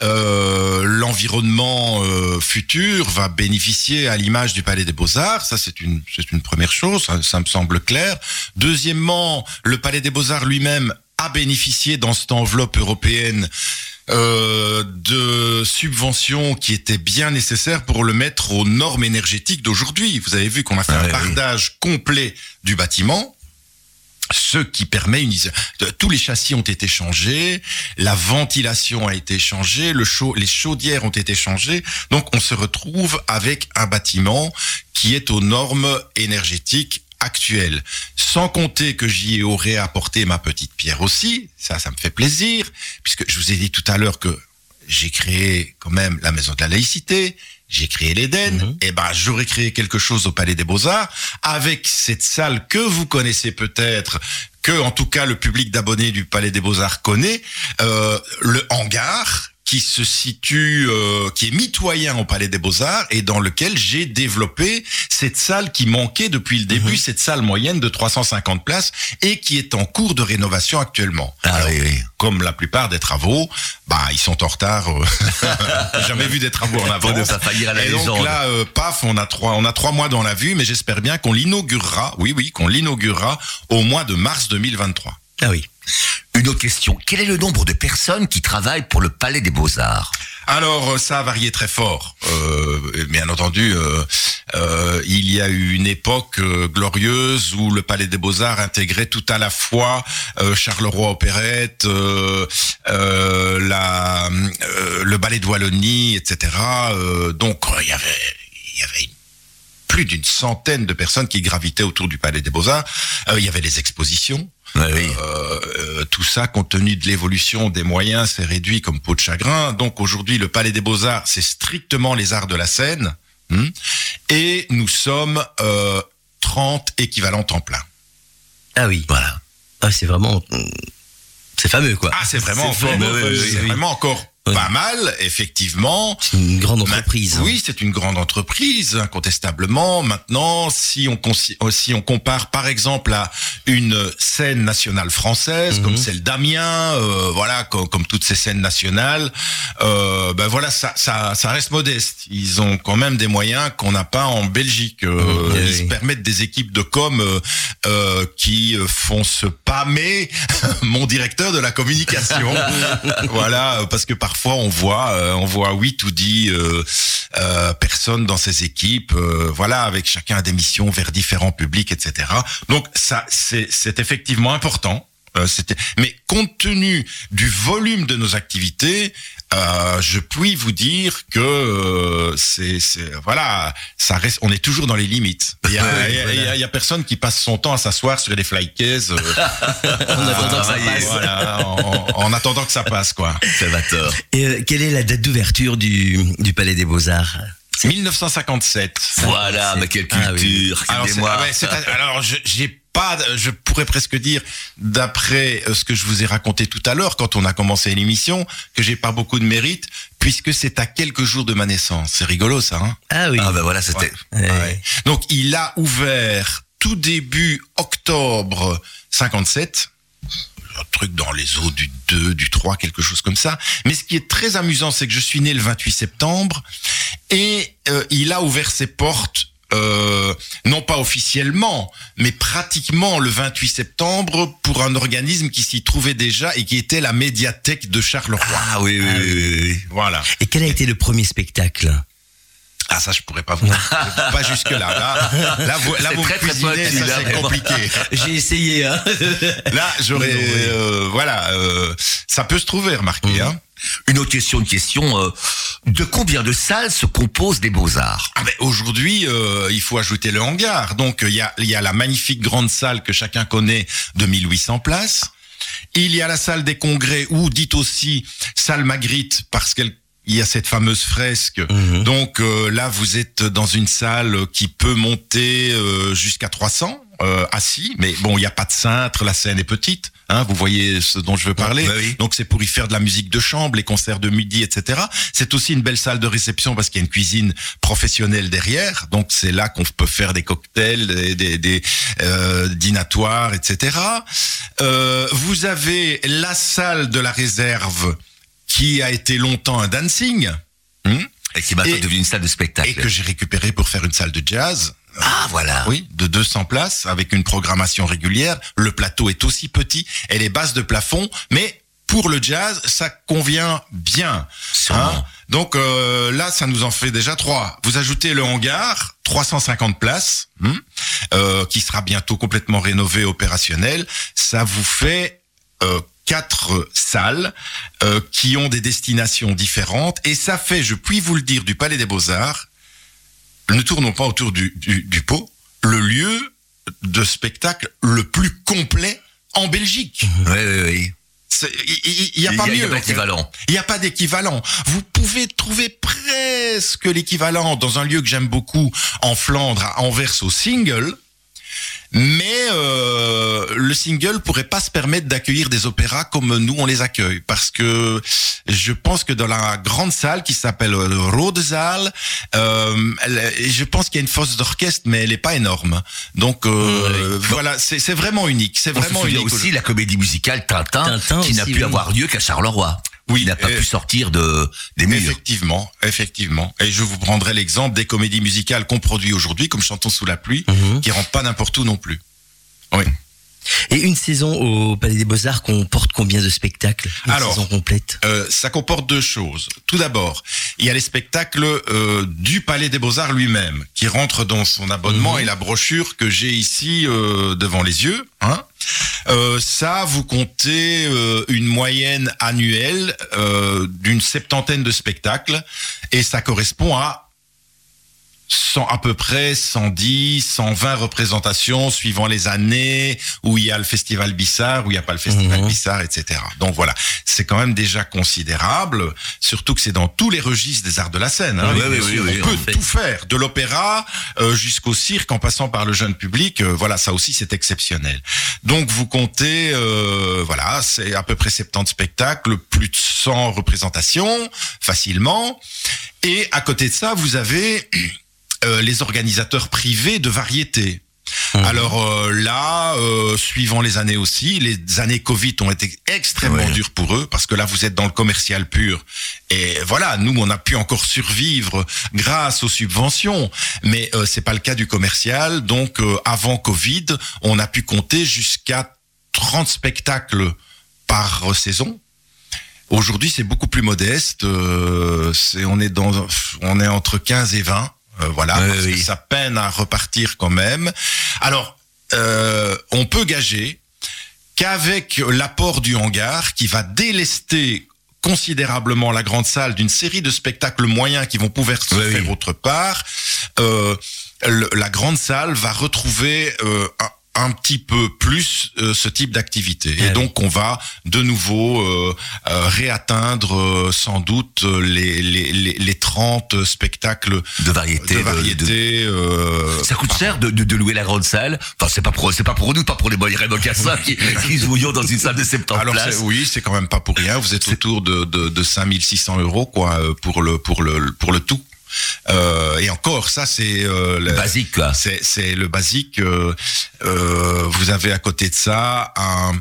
euh, l'environnement euh, futur va bénéficier à l'image du Palais des Beaux-Arts. Ça, c'est une, c'est une première chose, ça, ça me semble clair. Deuxièmement, le Palais des Beaux-Arts lui-même a bénéficié dans cette enveloppe européenne euh, de subventions qui étaient bien nécessaires pour le mettre aux normes énergétiques d'aujourd'hui. Vous avez vu qu'on a fait Ah un oui. bardage complet du bâtiment ce qui permet une tous les châssis ont été changés, la ventilation a été changée, le chaud, les chaudières ont été changées, donc on se retrouve avec un bâtiment qui est aux normes énergétiques actuelles. Sans compter que j'y aurais apporté ma petite pierre aussi, ça, ça me fait plaisir, puisque je vous ai dit tout à l'heure que j'ai créé quand même la maison de la laïcité, j'ai créé l'Éden, Mhm. et ben j'aurais créé quelque chose au Palais des Beaux-Arts avec cette salle que vous connaissez peut-être, que en tout cas le public d'abonnés du Palais des Beaux-Arts connaît, euh, le hangar qui se situe, euh, qui est mitoyen au Palais des Beaux-Arts et dans lequel j'ai développé cette salle qui manquait depuis le début, cette salle moyenne de 350 places et qui est en cours de rénovation actuellement. Ah Alors, oui, oui. Comme la plupart des travaux, bah ils sont en retard. euh, jamais vu des travaux en avance. faillir à la Et donc là, euh, paf, on a trois, on a trois mois dans la vue, mais j'espère bien qu'on l'inaugurera. Oui, oui, qu'on l'inaugurera au mois de mars 2023. Ah oui. Une autre question. Quel est le nombre de personnes qui travaillent pour le Palais des Beaux-Arts? Alors euh, ça a varié très fort. Euh, bien entendu, euh, il y a eu une époque glorieuse où le Palais des Beaux-Arts intégrait tout à la fois Charleroi Opérette, le Ballet de Wallonie, etc. Donc il y avait, plus d'une centaine de personnes qui gravitaient autour du Palais des Beaux-Arts. Il y avait les expositions. Oui. Euh, euh, tout ça, compte tenu de l'évolution des moyens, c'est réduit comme peau de chagrin. Donc aujourd'hui, le Palais des Beaux-Arts, c'est strictement les arts de la scène. hmm. et nous sommes euh, 30 équivalents temps plein. Ah oui. Voilà. Ah, c'est vraiment. C'est fameux, quoi. Ah, c'est vraiment, encore, fameux, oui, c'est oui, oui. vraiment encore. Pas mal, effectivement. C'est une grande entreprise. hein. Oui, c'est une grande entreprise, incontestablement. Maintenant, si on, consi- euh, si on compare par exemple à une scène nationale française, Mhm. comme celle d'Amiens, euh, voilà, comme, comme toutes ces scènes nationales, euh, ben voilà, ça, ça, ça reste modeste. Ils ont quand même des moyens qu'on n'a pas en Belgique. Euh, oui, ils se permettent des équipes de com euh, qui font se pâmer mon directeur de la communication. voilà, parce que parfois on voit, euh, on voit 8 ou 10 euh, euh, personnes dans ces équipes, voilà, avec chacun des missions vers différents publics, etc. Donc ça, c'est effectivement important. Mais compte tenu du volume de nos activités, euh, je puis vous dire que euh, c'est, c'est- voilà, ça reste, on est toujours dans les limites. Il y a, Ouais, il y a- il y a- il y a personne qui passe son temps à s'asseoir sur des fly cases, euh, En attendant que ça passe. voilà, en, en attendant que ça passe, quoi. Salvatore. Et euh, quelle est la date d'ouverture du, du Palais des Beaux-Arts? 1957. Voilà, mais quelle Ah oui. culture, quelle Alors, ah ouais, alors j'ai pas, je pourrais presque dire, d'après euh, ce que je vous ai raconté tout à l'heure, quand on a commencé l'émission, que j'ai pas beaucoup de mérite, puisque c'est à quelques jours de ma naissance. C'est rigolo, ça. Hein? Ah oui. Ah ben voilà, c'était... Ouais. Ouais. Donc, il a ouvert tout début octobre 57. Un truc dans les eaux du 2, du 3, quelque chose comme ça. Mais ce qui est très amusant, c'est que je suis né le 28 septembre et euh, il a ouvert ses portes euh, non pas officiellement, mais pratiquement le 28 septembre pour un organisme qui s'y trouvait déjà et qui était la médiathèque de Charleroi. Ah oui, oui, oui, oui, oui. Voilà. Et quel a été le premier spectacle? Ah ça je pourrais pas vous pas jusque là. Là, là vous, là, vous me très, très cuisinez, ça là, c'est compliqué. J'ai essayé, hein. Là j'aurais euh, voilà euh, ça peut se trouver remarquez hein. Une autre question, une question. euh, de combien de salles se composent les Beaux-Arts? Ah ben, aujourd'hui euh, il faut ajouter le hangar donc il y a il y a la magnifique grande salle que chacun connaît de 1800 places. Il y a la salle des congrès ou dite aussi salle Magritte parce qu'elle il y a cette fameuse fresque. Mhm. Donc euh, là, vous êtes dans une salle qui peut monter euh, jusqu'à 300 euh, assis, mais bon, il n'y a pas de cintre, la scène est petite. Hein, vous voyez ce dont je veux parler. Ouais, oui. Donc c'est pour y faire de la musique de chambre, les concerts de midi, etc. C'est aussi une belle salle de réception parce qu'il y a une cuisine professionnelle derrière. Donc c'est là qu'on peut faire des cocktails, des, des, des, euh, dînatoires, etc. Euh, vous avez la salle de la réserve qui a été longtemps un dancing. Hmm Et qui est maintenant devenue une salle de spectacle. et que j'ai récupéré pour faire une salle de jazz. Ah voilà. Oui, de 200 places avec une programmation régulière. Le plateau est aussi petit, elle est basse de plafond, mais pour le jazz, ça convient bien. Hein Donc euh, là, ça nous en fait déjà trois. Vous ajoutez le hangar, 350 places, hmm, euh, qui sera bientôt complètement rénové, opérationnel. Ça vous fait euh, quatre salles euh, qui ont des destinations différentes. Et ça fait, je puis vous le dire, du Palais des Beaux-Arts, ne tournons pas autour du, du, du pot, le lieu de spectacle le plus complet en Belgique. Oui, oui, oui. Il n'y a pas Il y a mieux. pas d'équivalent. Il n'y a pas d'équivalent. Vous pouvez trouver presque l'équivalent dans un lieu que j'aime beaucoup en Flandre, à Anvers au Single. Mais euh, le single pourrait pas se permettre d'accueillir des opéras comme nous on les accueille, parce que je pense que dans la grande salle qui s'appelle le Rodezaal, euh, elle- je pense qu'il y a une fosse d'orchestre, mais elle est pas énorme. Donc euh, voilà, c'est vraiment unique. C'est se vraiment souvient unique. aussi la comédie musicale Tintin, Tintin qui n'a pu oui. avoir lieu qu'à Charleroi. Oui, il n'a pas pu sortir de des murs. Effectivement, effectivement. Et je vous prendrai l'exemple des comédies musicales qu'on produit aujourd'hui, comme Chantons sous la pluie, Mhm. qui rentrent pas n'importe où non plus. Oui. Et une saison au Palais des Beaux-Arts comporte combien de spectacles? Une Alors, saison complète? Euh, ça comporte deux choses. Tout d'abord, il y a les spectacles euh, du Palais des Beaux-Arts lui-même, qui rentrent dans son abonnement et la brochure que j'ai ici euh, devant les yeux. Hein. Euh, ça, vous comptez euh, une moyenne annuelle euh, d'une septantaine de spectacles, et ça correspond à 100, à peu près 110, 120 représentations suivant les années où il y a le festival Bissard, où il n'y a pas le festival. Bissard, etc. Donc voilà, c'est quand même déjà considérable, surtout que c'est dans tous les registres des arts de la scène. hein. Oui, Bien oui, oui, oui, on en peut fait. tout faire, de l'opéra euh, jusqu'au cirque, en passant par le jeune public. euh, voilà, ça aussi c'est exceptionnel. Donc vous comptez, euh, voilà, c'est à peu près 70 spectacles, plus de 100 représentations, facilement. Et à côté de ça, vous avez euh, les organisateurs privés de variétés. Mhm. Alors euh, là, euh, suivant les années aussi, les années Covid ont été extrêmement Ouais. dures pour eux parce que là vous êtes dans le commercial pur. Et voilà, nous on a pu encore survivre grâce aux subventions, mais euh, c'est pas le cas du commercial. Donc euh, avant Covid, on a pu compter jusqu'à 30 spectacles par saison. Aujourd'hui, c'est beaucoup plus modeste. euh, c'est on est dans on est entre 15 et 20. Euh, voilà, parce oui. que ça peine à repartir quand même. Alors, euh, on peut gager qu'avec l'apport du hangar qui va délester considérablement la grande salle d'une série de spectacles moyens qui vont pouvoir se Oui, faire autre part, euh, le- la grande salle va retrouver euh, un, petit peu plus euh, ce type d'activité. Et oui. donc on va de nouveau euh, euh, réatteindre euh, sans doute les, les, les, les 30 spectacles de variété. de de- de- variété. euh, Ça coûte cher de, de, de louer la grande salle. Enfin, c'est pas pour c'est pas pour nous, pas pour les boyers mocassins qui, qui jouions dans une salle de 70 Alors places. oui, c'est quand même pas pour rien. Vous êtes autour de, de, de 5600 euros quoi euh, pour le pour le pour le tout. Euh, et encore, ça c'est euh, le- Basique c'est le basique. euh, euh, vous avez à côté de ça un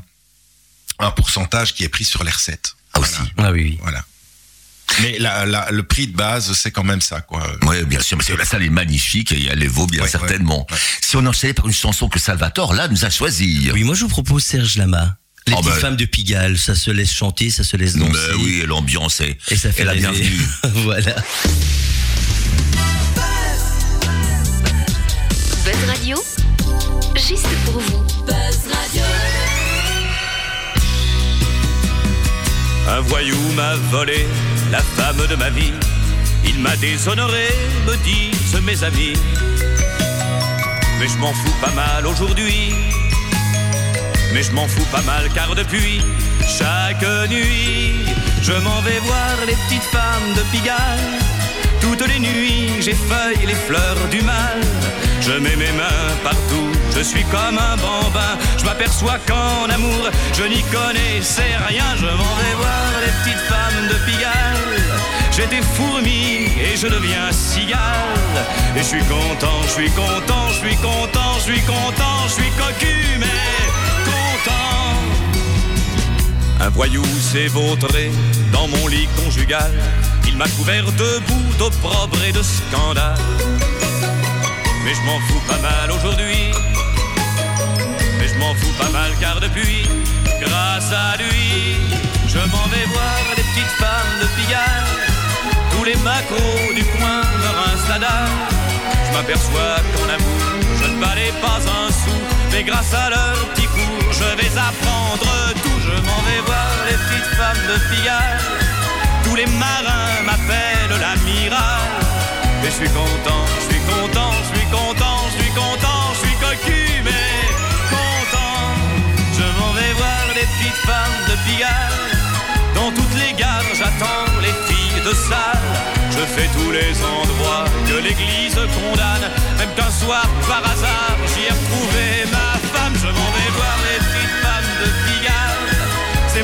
un pourcentage qui est pris sur les recettes. Ah, aussi. Ah oui, oui. Voilà. Mais la, la, le prix de base, c'est quand même ça, quoi. Oui, bien sûr, mais c'est- la salle est magnifique et elle les vaut bien Ouais, certainement. ouais, ouais. Si on enchaînait par une chanson que Salvatore, là, nous a choisi. Oui, moi je vous propose Serge Lama. Les Oh, petites ben. femmes de Pigalle, ça se laisse chanter, ça se laisse danser. mais oui, et l'ambiance est, Et ça fait est la bienvenue. voilà. Buzz Radio, juste pour vous. Buzz Radio. Un voyou m'a volé la femme de ma vie. Il m'a déshonoré, me disent mes amis. Mais je m'en fous pas mal aujourd'hui. Mais je m'en fous pas mal car depuis chaque nuit, je m'en vais voir les petites femmes de Pigalle. Toutes les nuits, j'effeuille les fleurs du mal. Je mets mes mains partout, je suis comme un bambin. Je m'aperçois qu'en amour, je n'y connaissais rien. Je m'en vais voir les petites femmes de Pigalle. J'étais fourmi et je deviens cigale. Et je suis content, je suis content, je suis content, je suis content, je suis cocu, mais. Un voyou s'est vautré dans mon lit conjugal. Il m'a couvert de boue, d'opprobre et de scandale. Mais je m'en fous pas mal aujourd'hui. Mais je m'en fous pas mal car depuis, grâce à lui, je m'en vais voir les petites femmes de Pigalle. Tous les macros du coin me rincent la. Je m'aperçois qu'en amour, je ne valais pas un sou. Mais grâce à leur petit cours, je vais apprendre tout. Je m'en vais voir les petites femmes de Pigalle. Tous les marins m'appellent l'amiral. Et je suis content, je suis content, je suis content, je suis content, je suis cocu, mais content. Je m'en vais voir les petites femmes de Pigalle. Dans toutes les gares, j'attends les filles de salle. Je fais tous les endroits que l'église condamne. Même qu'un soir, par hasard, j'y ai retrouvé ma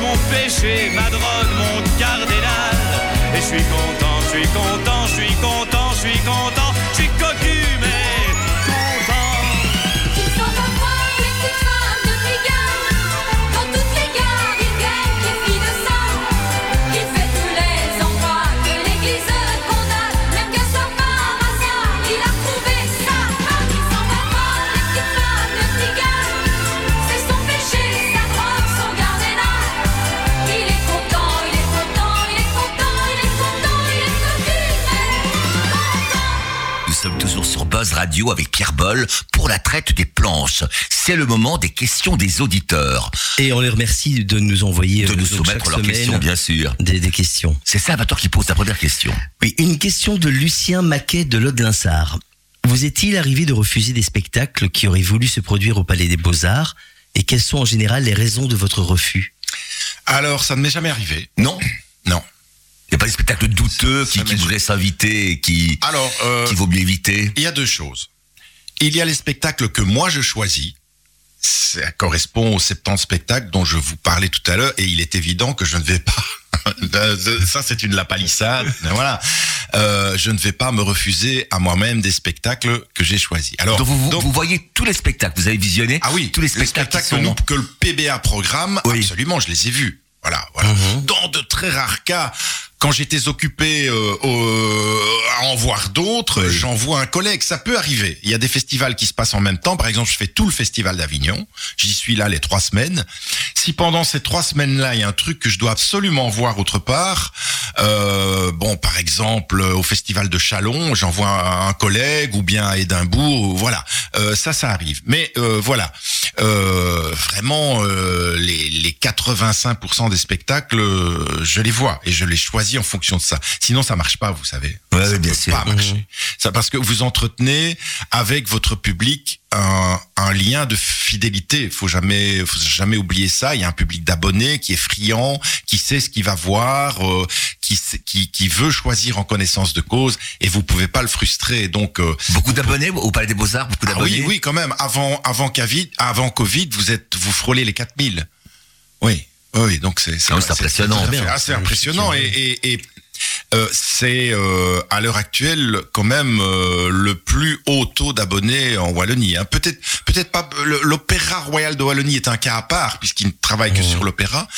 mon péché, ma drogue, mon cardinal. Et je suis content, je suis content, je suis content, je suis content, je suis cocu, mais Radio avec Pierre Boll pour la traite des planches. C'est le moment des questions des auditeurs. Et on les remercie de nous envoyer De euh, nous soumettre leurs questions, bien sûr. Des, des questions. C'est Salvatore qui pose la première question. Oui, une question de Lucien Maquet de Lode-Linsart. Vous est-il arrivé de refuser des spectacles qui auraient voulu se produire au Palais des Beaux-Arts Et quelles sont en général les raisons de votre refus? Alors, ça ne m'est jamais arrivé. Non? Non. Il n'y a pas des spectacles douteux qui, qui voudraient s'inviter et qui, Alors, euh, qu'il vaut mieux éviter? il y a deux choses. Il y a les spectacles que moi je choisis. Ça correspond aux 70 spectacles dont je vous parlais tout à l'heure et il est évident que je ne vais pas. Ça, c'est une lapalissade. voilà. Euh, je ne vais pas me refuser à moi-même des spectacles que j'ai choisis. Alors, donc, vous, vous- donc- vous voyez tous les spectacles, vous avez visionné ah oui, tous les spectacles, qui sont... que, nous- que le PBA programme, Oui. absolument, je les ai vus. Voilà, voilà. Dans de très rares cas, quand j'étais occupé euh, au- à en voir d'autres, Oui. j'envoie un collègue. Ça peut arriver. Il y a des festivals qui se passent en même temps. Par exemple, je fais tout le festival d'Avignon. J'y suis là les trois semaines. Si pendant ces trois semaines-là, il y a un truc que je dois absolument voir autre part, euh, bon, par exemple, au festival de Chalon, j'envoie un, un collègue ou bien à Édimbourg. ou- Voilà, Euh, ça, ça arrive. Mais euh, voilà, euh, vraiment, euh, les, les 85% des spectacles, je les vois et je les choisis en fonction de ça. Sinon, ça marche pas, vous savez. Ouais, ça bien peut sûr. pas marcher. Ça parce que vous entretenez avec votre public un, un lien de fidélité. Faut jamais, faut jamais oublier ça. Il y a un public d'abonnés qui est friand, qui sait ce qu'il va voir, euh, qui, qui qui veut choisir en connaissance de cause, et vous pouvez pas le frustrer. Donc euh, Beaucoup d'abonnés au Palais des Beaux-Arts, beaucoup ah d'abonnés? oui, oui, quand même. Avant, avant Covid, avant Covid, vous êtes, vous frôlez les 4000. Oui, oui, donc c'est, impressionnant. assez impressionnant et, et, et, euh, c'est euh, à l'heure actuelle quand même euh, le plus haut taux d'abonnés en Wallonie. Hein. Peut-être, peut-être pas. L'Opéra Royal de Wallonie est un cas à part puisqu'il ne travaille que sur l'opéra.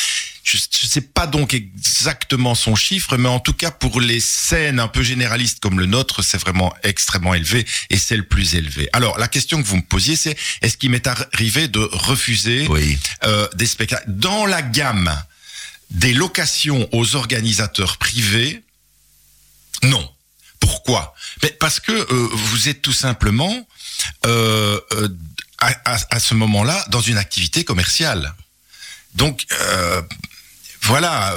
Je ne sais pas donc exactement son chiffre, mais en tout cas pour les scènes un peu généralistes comme le nôtre, c'est vraiment extrêmement élevé et c'est le plus élevé. Alors la question que vous me posiez, c'est est-ce qu'il m'est arrivé de refuser Oui. des spectacles? Dans la gamme des locations aux organisateurs privés? Non. Pourquoi? Parce que euh, vous êtes tout simplement euh, euh, à, ce moment-là dans une activité commerciale. Donc euh, voilà,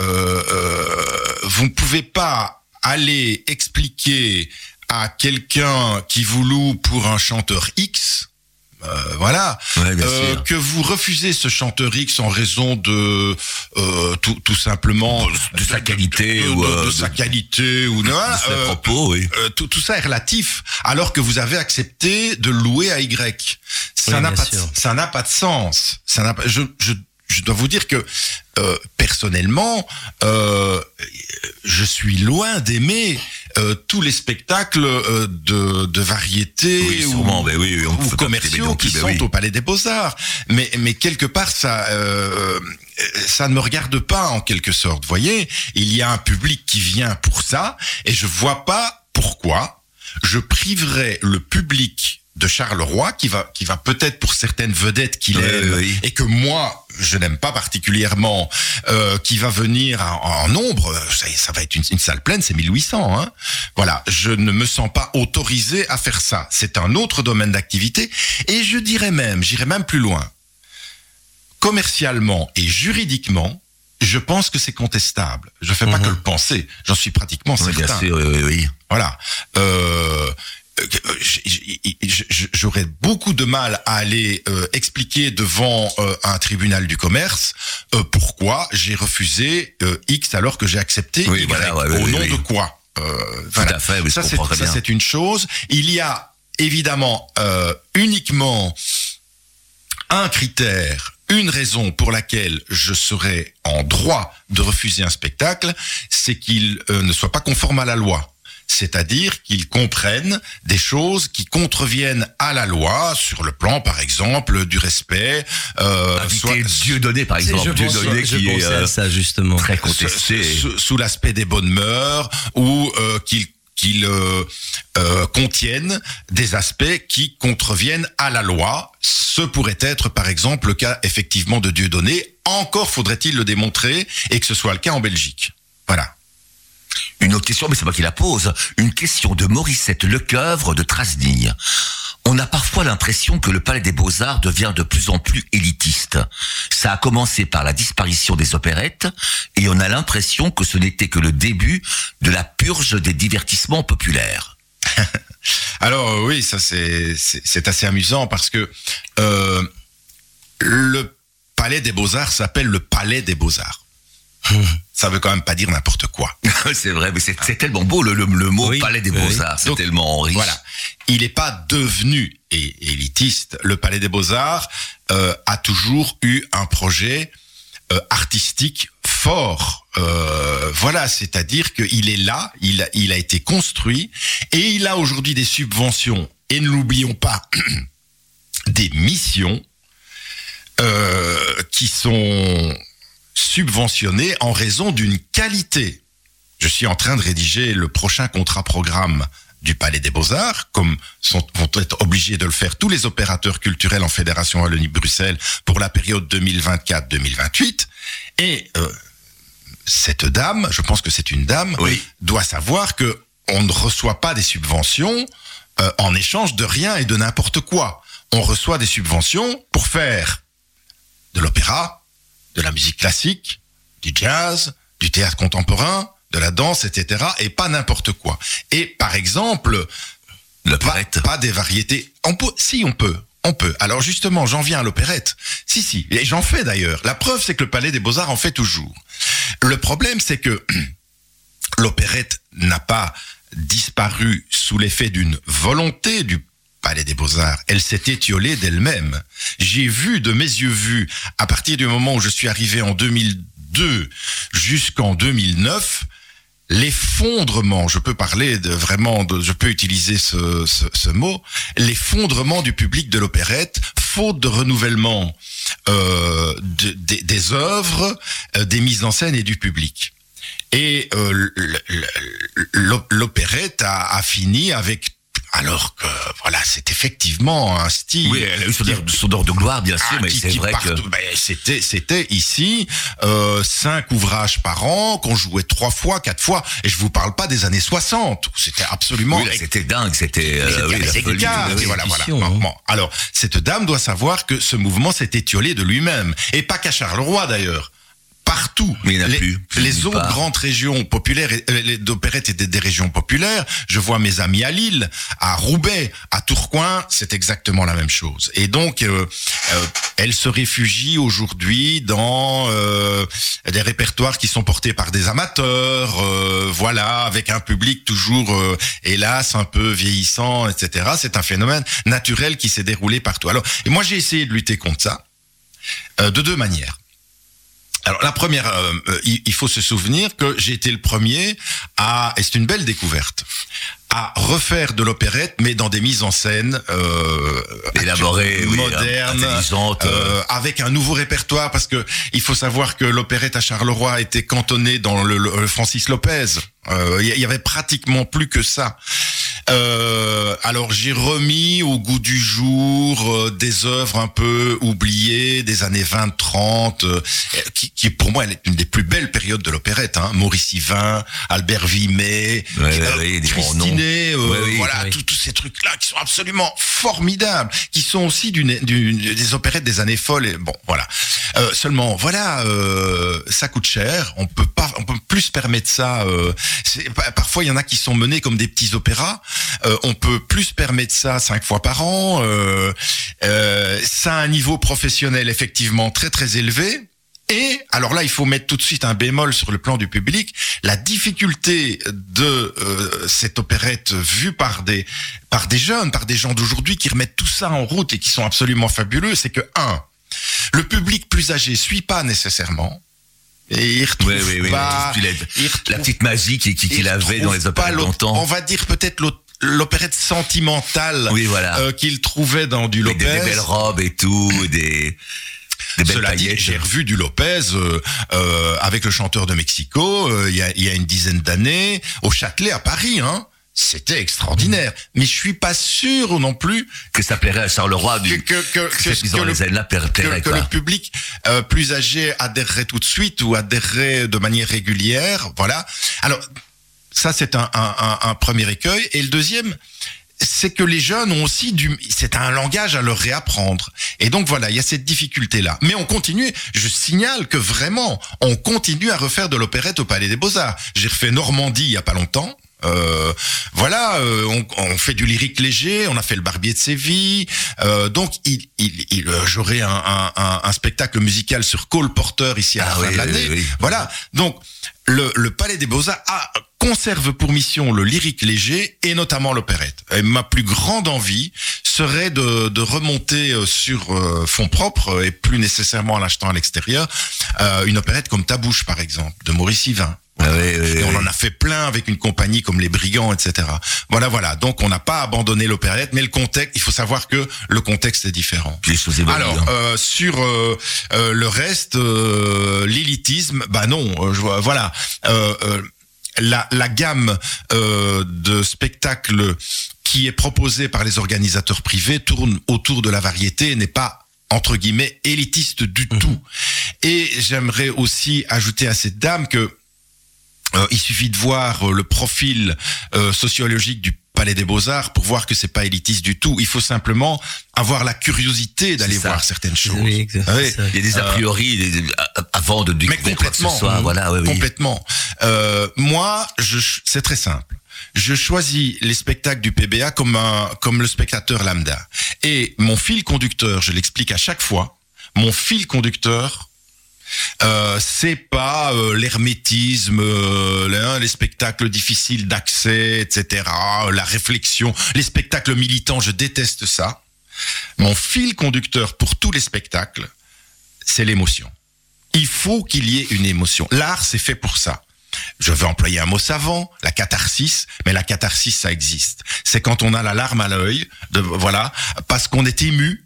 vous ne pouvez pas aller expliquer à quelqu'un qui vous loue pour un chanteur X, euh, voilà, Ouais, euh, que vous refusez ce chanteur X en raison de euh, tout, tout simplement De- de sa qualité de, ou, de- euh, de sa qualité ou non, De ses euh, propos, oui. tout, tout ça est relatif, alors que vous avez accepté de louer à Y. Ça Oui, n'a pas, ça n'a pas de sens. Ça n'a pas. Je, je, je dois vous dire que euh, personnellement, euh, je suis loin d'aimer euh, tous les spectacles euh, de, de variété Oui, ou, sûrement, ben oui, oui, on ou commerciaux qui ben sont oui. au Palais des Beaux Arts. Mais, mais quelque part, ça, euh, ça ne me regarde pas en quelque sorte. Voyez, il y a un public qui vient pour ça, et je vois pas pourquoi je priverais le public de Charleroi, qui va, qui va peut-être pour certaines vedettes qu'il Oui, aime, oui. et que moi, je n'aime pas particulièrement, euh, qui va venir en, en nombre, ça, ça va être une, une salle pleine, c'est 1800. Hein. Voilà, je ne me sens pas autorisé à faire ça. C'est un autre domaine d'activité, et je dirais même, j'irais même plus loin. Commercialement et juridiquement, je pense que c'est contestable. Je fais pas que le penser, j'en suis pratiquement Oui, certain. bien sûr, oui, oui, oui. Voilà. Euh, J'aurais beaucoup de mal à aller euh, expliquer devant euh, un tribunal du commerce euh, pourquoi j'ai refusé euh, X alors que j'ai accepté Oui, Y. voilà, ouais, Au oui, nom oui. de quoi Euh, à fait, ça, c'est une chose. Il y a évidemment euh, uniquement un critère, une raison pour laquelle je serais en droit de refuser un spectacle, c'est qu'il ne soit pas conforme à la loi. C'est-à-dire qu'ils comprennent des choses qui contreviennent à la loi sur le plan, par exemple, du respect. Euh, Dieu donné, par exemple. Dieu donné je qui est euh, ça justement. très sous, contesté. sous- sous l'aspect des bonnes mœurs ou euh, qu'ils qu'ils euh, euh, contiennent des aspects qui contreviennent à la loi. Ce pourrait être par exemple le cas effectivement de Dieudonné. Encore faudrait-il le démontrer et que ce soit le cas en Belgique. Voilà. Une autre question, mais c'est moi qui la pose. Une question de Morissette Lecoeuvre de Trasny. On a parfois l'impression que le Palais des Beaux-Arts devient de plus en plus élitiste. Ça a commencé par la disparition des opérettes et on a l'impression que ce n'était que le début de la purge des divertissements populaires. Alors euh, oui, ça c'est assez amusant parce que euh, le Palais des Beaux-Arts s'appelle le Palais des Beaux-Arts. Ça veut quand même pas dire n'importe quoi. c'est vrai, mais c'est c'est tellement beau le, le, le mot Oui, Palais des oui. Beaux-Arts. C'est Donc, tellement riche. Voilà. Il n'est pas devenu é- élitiste. Le Palais des Beaux-Arts euh, a toujours eu un projet euh, artistique fort. Euh, voilà, c'est-à-dire qu'il est là, il a, il a été construit et il a aujourd'hui des subventions. Et ne l'oublions pas, des missions euh, qui sont subventionnées en raison d'une qualité. Je suis en train de rédiger le prochain contrat programme du Palais des Beaux-Arts, comme sont, vont être obligés de le faire tous les opérateurs culturels en Fédération Wallonie-Bruxelles pour la période 2024-2028. Et euh, cette dame, je pense que c'est une dame, Oui. doit savoir que on ne reçoit pas des subventions euh, en échange de rien et de n'importe quoi. On reçoit des subventions pour faire de l'opéra, de la musique classique, du jazz, du théâtre contemporain, de la danse, etc. Et pas n'importe quoi. Et par exemple, pas, L'opérette. pas des variétés. On peut, si on peut, on peut. Alors justement, j'en viens à l'opérette. Si, si, et j'en fais d'ailleurs. La preuve, c'est que le Palais des Beaux-Arts en fait toujours. Le problème, c'est que l'opérette n'a pas disparu sous l'effet d'une volonté du Palais des Beaux-Arts. Elle s'est étiolée d'elle-même. J'ai vu de mes yeux vus, à partir du moment où je suis arrivé en 2002 jusqu'en 2009, l'effondrement, je peux parler de vraiment, je peux utiliser ce, mot, l'effondrement du public de l'opérette, faute de renouvellement euh, de- des- œuvres, euh, des mises en scène et du public. Et euh, l'opérette a fini avec, alors que voilà, c'est effectivement un style. Oui, elle a eu son heure de gloire, bien sûr, ah, mais qui- c'est vrai que... partout- ben, c'était c'était ici euh, cinq ouvrages par an qu'on jouait trois fois, quatre fois, et je vous parle pas des années 60 où c'était absolument Oui, c'était dingue, c'était... euh, oui, voilà, voilà. hein. bon. Alors, cette dame doit savoir que ce mouvement s'est étiolé de lui-même. Et pas qu'à Charleroi, d'ailleurs. Partout. Mais il n'y en a les, plus, les autres grandes régions populaires, euh, les d'opérettes étaient des régions populaires. Je vois mes amis à Lille, à Roubaix, à Tourcoing, c'est exactement la même chose. Et donc, euh, euh, elle se réfugie aujourd'hui dans euh, des répertoires qui sont portés par des amateurs, euh, voilà, avec un public toujours, euh, hélas, un peu vieillissant, etc. C'est un phénomène naturel qui s'est déroulé partout. Alors, et moi, j'ai essayé de lutter contre ça euh, de deux manières. Alors la première, euh, euh, il, faut se souvenir que j'ai été le premier à, et c'est une belle découverte, à refaire de l'opérette, mais dans des mises en scène euh, Élaborées, oui, modernes, intelligentes, euh, avec un nouveau répertoire, parce que il faut savoir que l'opérette à Charleroi était cantonnée dans le, le- le Francis Lopez. Euh, Il y, y avait pratiquement plus que ça. Euh, alors j'ai remis au goût du jour euh, des œuvres un peu oubliées des années 20-30, euh, qui, qui pour moi elle est une des plus belles périodes de l'opérette. Hein. Maurice Yvain, Albert Vimet, Ouais, ouais, euh, Christinet, euh, Ouais, voilà, tous- ces trucs-là qui sont absolument formidables, qui sont aussi d'une, d'une- des opérettes des années folles. Et bon, voilà. Euh, seulement, voilà, euh, ça coûte cher. On peut pas, on peut plus se permettre ça. euh, c'est- parfois, il y en a qui sont menés comme des petits opéras. Euh, on peut plus se permettre ça cinq fois par an. Euh, euh, ça a un niveau professionnel effectivement très très élevé. Et alors là, il faut mettre tout de suite un bémol sur le plan du public. La difficulté de euh, cette opérette vue par des par des jeunes, par des gens d'aujourd'hui qui remettent tout ça en route et qui sont absolument fabuleux, c'est que un, le public plus âgé suit pas nécessairement. Et il retrouve Oui, oui, oui. pas, Puis la, petite magie qui- qui- il qu'il avait dans les l'autre- longtemps. On va dire peut-être l'autre- l'opérette sentimentale Oui, voilà. euh, qu'il trouvait dans du des, Lopez. des belles robes et tout, des, des belles Cela dit, j'ai revu du Lopez euh, euh, avec le chanteur de Mexico euh, il y, a, y a une dizaine d'années au Châtelet à Paris. Hein. C'était extraordinaire. Mais je suis pas sûr non plus que ça plairait à Charleroi du, que, que, que, que- le, que- plairait, que quoi. le public euh, plus âgé adhérerait tout de suite ou adhérerait de manière régulière. Voilà. Alors, ça, c'est un, un, un, un premier écueil. Et le deuxième, c'est que les jeunes ont aussi du, c'est un langage à leur réapprendre. Et donc voilà, il y a cette difficulté-là. Mais on continue. Je signale que vraiment, on continue à refaire de l'opérette au Palais des Beaux-Arts. J'ai refait Normandie il y a pas longtemps. Euh, voilà, euh, on, on fait du lyrique léger, on a fait le Barbier de Séville, euh, donc il, il, il euh, j'aurai un, un, un, un spectacle musical sur Cole Porter ici à la Ah fin oui, de l'année. oui, oui. Voilà, donc le, le Palais des Beaux-Arts a- conserve pour mission le lyrique léger et notamment l'opérette. Et ma plus grande envie serait de, de remonter euh, sur euh, fonds propres et plus nécessairement en l'achetant à l'extérieur euh, une opérette comme Ta bouche par exemple de Maurice Yvain. Ah oui, oui, on en a fait plein avec une compagnie comme les Brigands, etc. Voilà, voilà. Donc on n'a pas abandonné l'opérette, mais le contexte, il faut savoir que le contexte est différent. Alors hein. euh, sur euh, euh, le reste, euh, l'élitisme, bah non, euh, je vois- voilà. La, la gamme euh, de spectacles qui est proposée par les organisateurs privés tourne autour de la variété et n'est pas entre guillemets élitiste du tout. Et j'aimerais aussi ajouter à cette dame que euh, il suffit de voir euh, le profil euh, sociologique du Palais des Beaux-Arts pour voir que c'est pas élitiste du tout. Il faut simplement avoir la curiosité d'aller voir certaines choses. Oui, oui. ça. Il y a des a euh, priori des- avant de Mais découvrir quoi que ce complètement, soit. Voilà, oui, oui. complètement. Euh, moi, je, c'est très simple. Je choisis les spectacles du PBA comme un, comme le spectateur lambda. Et mon fil conducteur, je l'explique à chaque fois, mon fil conducteur, euh, c'est pas euh, l'hermétisme, euh, les, hein, les spectacles difficiles d'accès, etc. La réflexion, les spectacles militants, je déteste ça. Mon fil conducteur pour tous les spectacles, c'est l'émotion. Il faut qu'il y ait une émotion. L'art, c'est fait pour ça. Je vais employer un mot savant, la catharsis, mais la catharsis, ça existe. C'est quand on a la larme à l'œil, voilà, parce qu'on est ému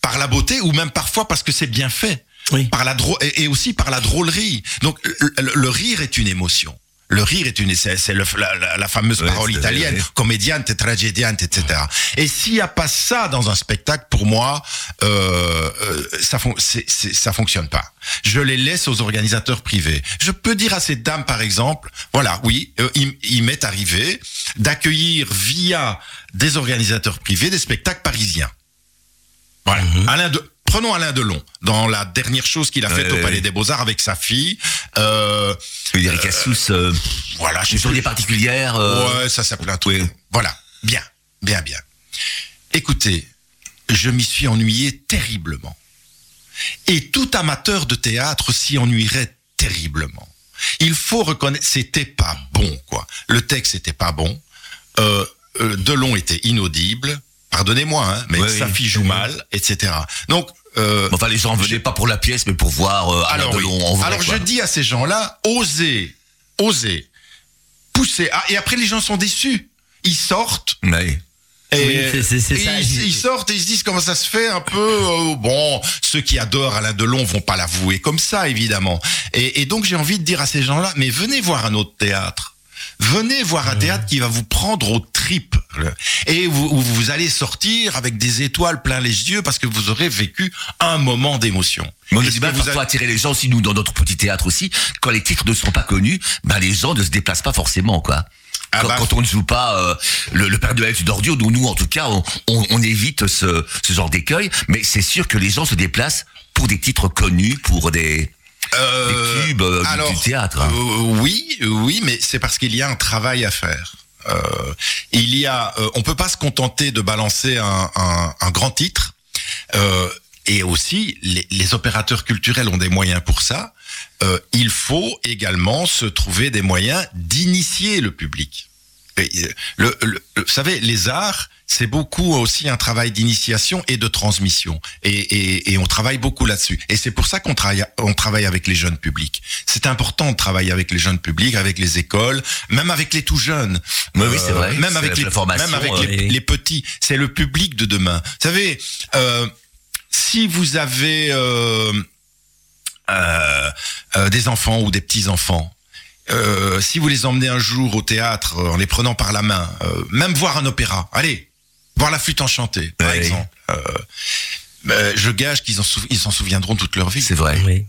par la beauté ou même parfois parce que c'est bien fait Oui. par la drô- et, aussi par la drôlerie. Donc le, rire est une émotion. Le rire est une c'est la, fameuse Ouais, parole italienne, comédiante, tragédiante, etc. Et s'il n'y a pas ça dans un spectacle, pour moi, euh, euh, ça fon- ça fonctionne pas. Je les laisse aux organisateurs privés. Je peux dire à ces dames, par exemple, voilà, oui, euh, il, il m'est arrivé d'accueillir via des organisateurs privés des spectacles parisiens. Voilà. Alain de, prenons Alain Delon dans la dernière chose qu'il a faite au ouais, Palais des Beaux Arts avec sa fille. Euh, veux dire, Cassous, euh, voilà, je une journée particulière. euh, Ouais, ça s'appelle un truc. Voilà, bien, bien, bien. Écoutez, je m'y suis ennuyé terriblement. Et tout amateur de théâtre s'y ennuierait terriblement. Il faut reconnaître, c'était pas bon, quoi. Le texte était pas bon. Euh, euh, Delon était inaudible. Pardonnez-moi, hein, mais Oui, sa oui. fille joue mal, etc. Donc, euh, Enfin, les gens venaient pas pour la pièce, mais pour voir euh, Alain alors, oui. Delon en vrai. Alors quoi. je dis à ces gens-là, osez, osez, poussez. Ah, et après les gens sont déçus. Ils sortent et, Oui, c'est et ça. ils, ils sortent et ils se disent comment ça se fait un peu. euh, bon, ceux qui adorent Alain Delon vont pas l'avouer comme ça évidemment. Et, et donc j'ai envie de dire à ces gens-là, mais venez voir un autre théâtre. Venez voir un théâtre qui va vous prendre aux tripes. Et vous, vous allez sortir avec des étoiles plein les yeux parce que vous aurez vécu un moment d'émotion. Mais on que mal vous avez- attirer les gens, si nous, dans notre petit théâtre aussi, quand les titres ne sont pas connus, ben les gens ne se déplacent pas forcément, quoi. Ah quand, bah, quand on ne joue pas euh, le, le Père Noël du d'ordure, nous, nous, en tout cas, on, on, on évite ce, ce genre d'écueil, mais c'est sûr que les gens se déplacent pour des titres connus, pour des, Euh, des euh, alors, du théâtre. hein. Euh, oui, oui, mais c'est parce qu'il y a un travail à faire. Euh, il y a, euh, on peut pas se contenter de balancer un, un, un grand titre. Euh, et aussi, les, les opérateurs culturels ont des moyens pour ça. Euh, il faut également se trouver des moyens d'initier le public. Euh, le, le- vous savez, les arts, c'est beaucoup aussi un travail d'initiation et de transmission. Et, et, et on travaille beaucoup là-dessus. Et c'est pour ça qu'on travaille, on travaille avec les jeunes publics. C'est important de travailler avec les jeunes publics, avec les écoles, même avec les tout jeunes. Euh, Oui, c'est vrai. Même avec, les, même avec euh, les, oui. les petits. C'est le public de demain. Vous savez, euh, si vous avez euh, euh, euh, des enfants ou des petits-enfants, euh, si vous les emmenez un jour au théâtre euh, en les prenant par la main, euh, même voir un opéra, allez, voir la flûte enchantée, par exemple, euh, ben, je gage qu'ils en sou- ils s'en souviendront toute leur vie. C'est vrai. Oui.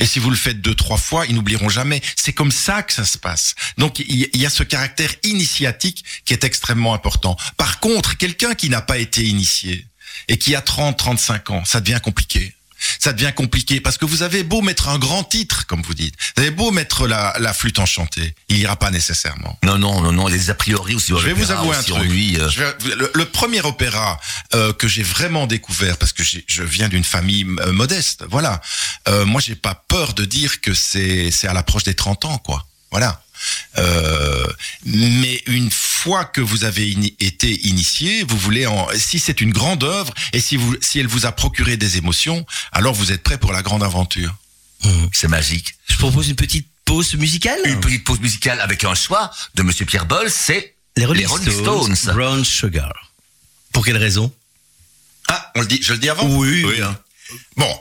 Et si vous le faites deux, trois fois, ils n'oublieront jamais. C'est comme ça que ça se passe. Donc, il y- il y a ce caractère initiatique qui est extrêmement important. Par contre, quelqu'un qui n'a pas été initié et qui a 30, 35 ans, ça devient compliqué. Ça devient compliqué parce que vous avez beau mettre un grand titre, comme vous dites. Vous avez beau mettre la, la flûte enchantée. Il ira pas nécessairement. Non, non, non, non, les a priori aussi. Je vais vous avouer un truc. euh, vais- le, le premier opéra euh, que j'ai vraiment découvert, parce que je viens d'une famille euh, modeste, voilà. Euh, moi, j'ai pas peur de dire que c'est c'est à l'approche des 30 ans, quoi. Voilà. Euh, mais une fois que vous avez été initié, vous voulez en, si c'est une grande œuvre et si vous, si elle vous a procuré des émotions, alors vous êtes prêt pour la grande aventure. C'est magique. Je propose une petite pause musicale. Une petite pause musicale avec un choix de Monsieur Pierre Boll, c'est Les Rolling, Les Rolling Stones, Stones. Brown Sugar. Pour quelle raison? Ah, on le dit, je le dis avant? Oui. hein. Bon.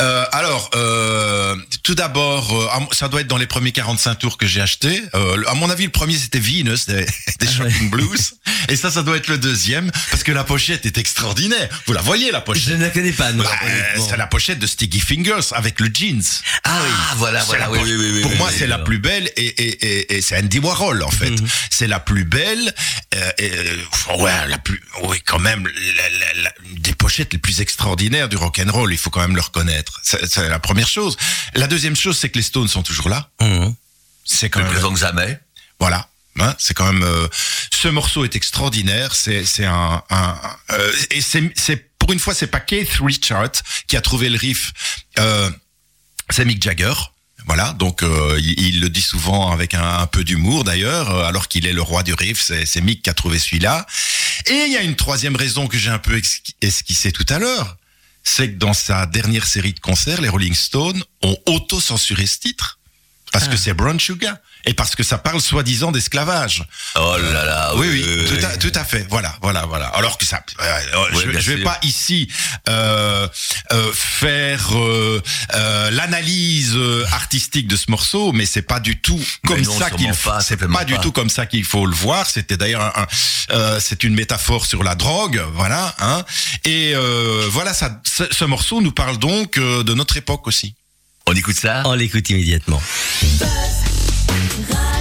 Euh, alors, euh, tout d'abord, euh, ça doit être dans les premiers 45 tours que j'ai acheté. Euh, à mon avis, le premier c'était Venus des, des Shocking Blues, et ça, ça doit être le deuxième parce que la pochette est extraordinaire. Vous la voyez la Je pochette ne la connais pas, non. Bah, honnêtement. C'est la pochette de Sticky Fingers avec le jeans. Ah, voilà, C'est voilà, la oui, oui, oui, oui, Pour oui, moi, oui, c'est la plus belle et, et, et, et c'est Andy Warhol en fait. Mhm. C'est la plus belle. euh, et, euh, ouais, la plus. Oui, quand même, la, la- la- des pochettes les plus extraordinaires du rock and roll. Il faut quand même le reconnaître. C'est c'est la première chose. La deuxième chose, c'est que les Stones sont toujours là. Mhm. C'est quand Plus même. présent que jamais. Voilà. Hein, c'est quand même. euh, ce morceau est extraordinaire. C'est un. un euh, et c'est pour une fois, c'est pas Keith Richards qui a trouvé le riff. Euh, c'est Mick Jagger. Voilà, donc euh, il, il le dit souvent avec un, un peu d'humour d'ailleurs, euh, alors qu'il est le roi du riff, c'est Mick qui a trouvé celui-là. Et il y a une troisième raison que j'ai un peu esqui- esquissée tout à l'heure, c'est que dans sa dernière série de concerts, les Rolling Stones ont auto-censuré ce titre, parce que c'est Brown Sugar, et parce que ça parle soi-disant d'esclavage. Oh là là. Oui, oui, tout, à, tout à fait. Voilà, voilà, voilà. Alors que ça, euh, Oui, je, bien je vais pas ici euh, euh, faire euh, euh, l'analyse euh, artistique de ce morceau, mais c'est pas du tout comme non, ça qu'il pas, c'est pas du tout comme ça qu'il faut le voir. C'était d'ailleurs un, un- euh, c'est une métaphore sur la drogue, voilà. Hein. Et euh, voilà, ça, ce, ce morceau nous parle donc euh, de notre époque aussi. On écoute ça? On l'écoute immédiatement. Buzz Radio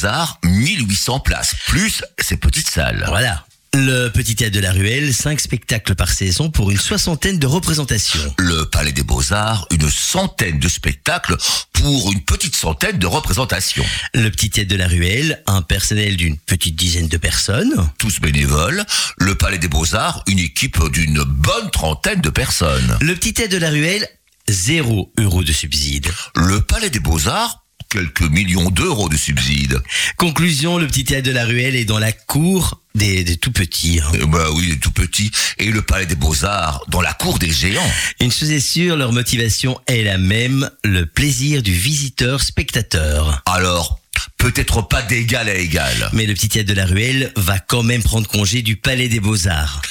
Beaux-Arts, 1800 places, plus ces petites salles. Voilà. Le Petit Théâtre de la Ruelle, 5 spectacles par saison pour une soixantaine de représentations. Le Palais des Beaux-Arts, une centaine de spectacles pour une petite centaine de représentations. Le Petit Théâtre de la Ruelle, un personnel d'une petite dizaine de personnes. Tous bénévoles. Le Palais des Beaux-Arts, une équipe d'une bonne trentaine de personnes. Le Petit Théâtre de la Ruelle, 0 euros de subside. Le Palais des Beaux-Arts, quelques millions d'euros de subsides. Conclusion, le Petit Théâtre de la Ruelle est dans la cour des, des tout petits. hein. Bah oui, est tout petit. Et le Palais des Beaux-Arts, dans la cour des géants. Une chose est sûre, leur motivation est la même, le plaisir du visiteur-spectateur. Alors, peut-être pas d'égal à égal. Mais le Petit Théâtre de la Ruelle va quand même prendre congé du Palais des Beaux-Arts.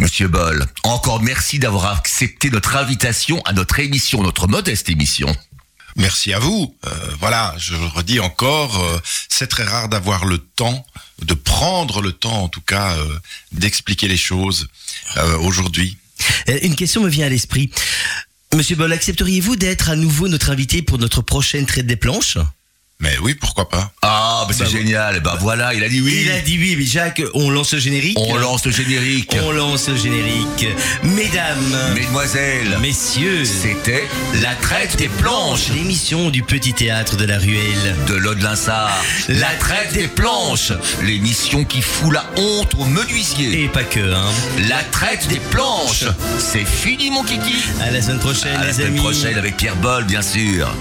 Monsieur Boll, encore merci d'avoir accepté notre invitation à notre émission, notre modeste émission. Merci à vous. Euh, voilà, je redis encore, euh, c'est très rare d'avoir le temps, de prendre le temps en tout cas, euh, d'expliquer les choses aujourd'hui. Une question me vient à l'esprit. Monsieur Boll, accepteriez-vous d'être à nouveau notre invité pour notre prochaine traite des planches? Mais oui, pourquoi pas Ah, bah c'est Bah, génial. Bah voilà, il a dit oui. Il a dit oui, mais Jacques, on lance le générique On lance le générique. On lance le générique. Mesdames, Mesdemoiselles, messieurs, c'était la traite des planches l'émission du Petit Théâtre de la Ruelle. de l'Aude-Linsard. La traite des planches, l'émission qui fout la honte aux menuisiers. Et pas que, hein. La traite des planches, c'est fini mon kiki. À la semaine prochaine, À la les semaine amis. prochaine avec Pierre Boll, bien sûr.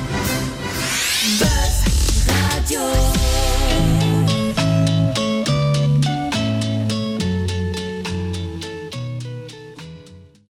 you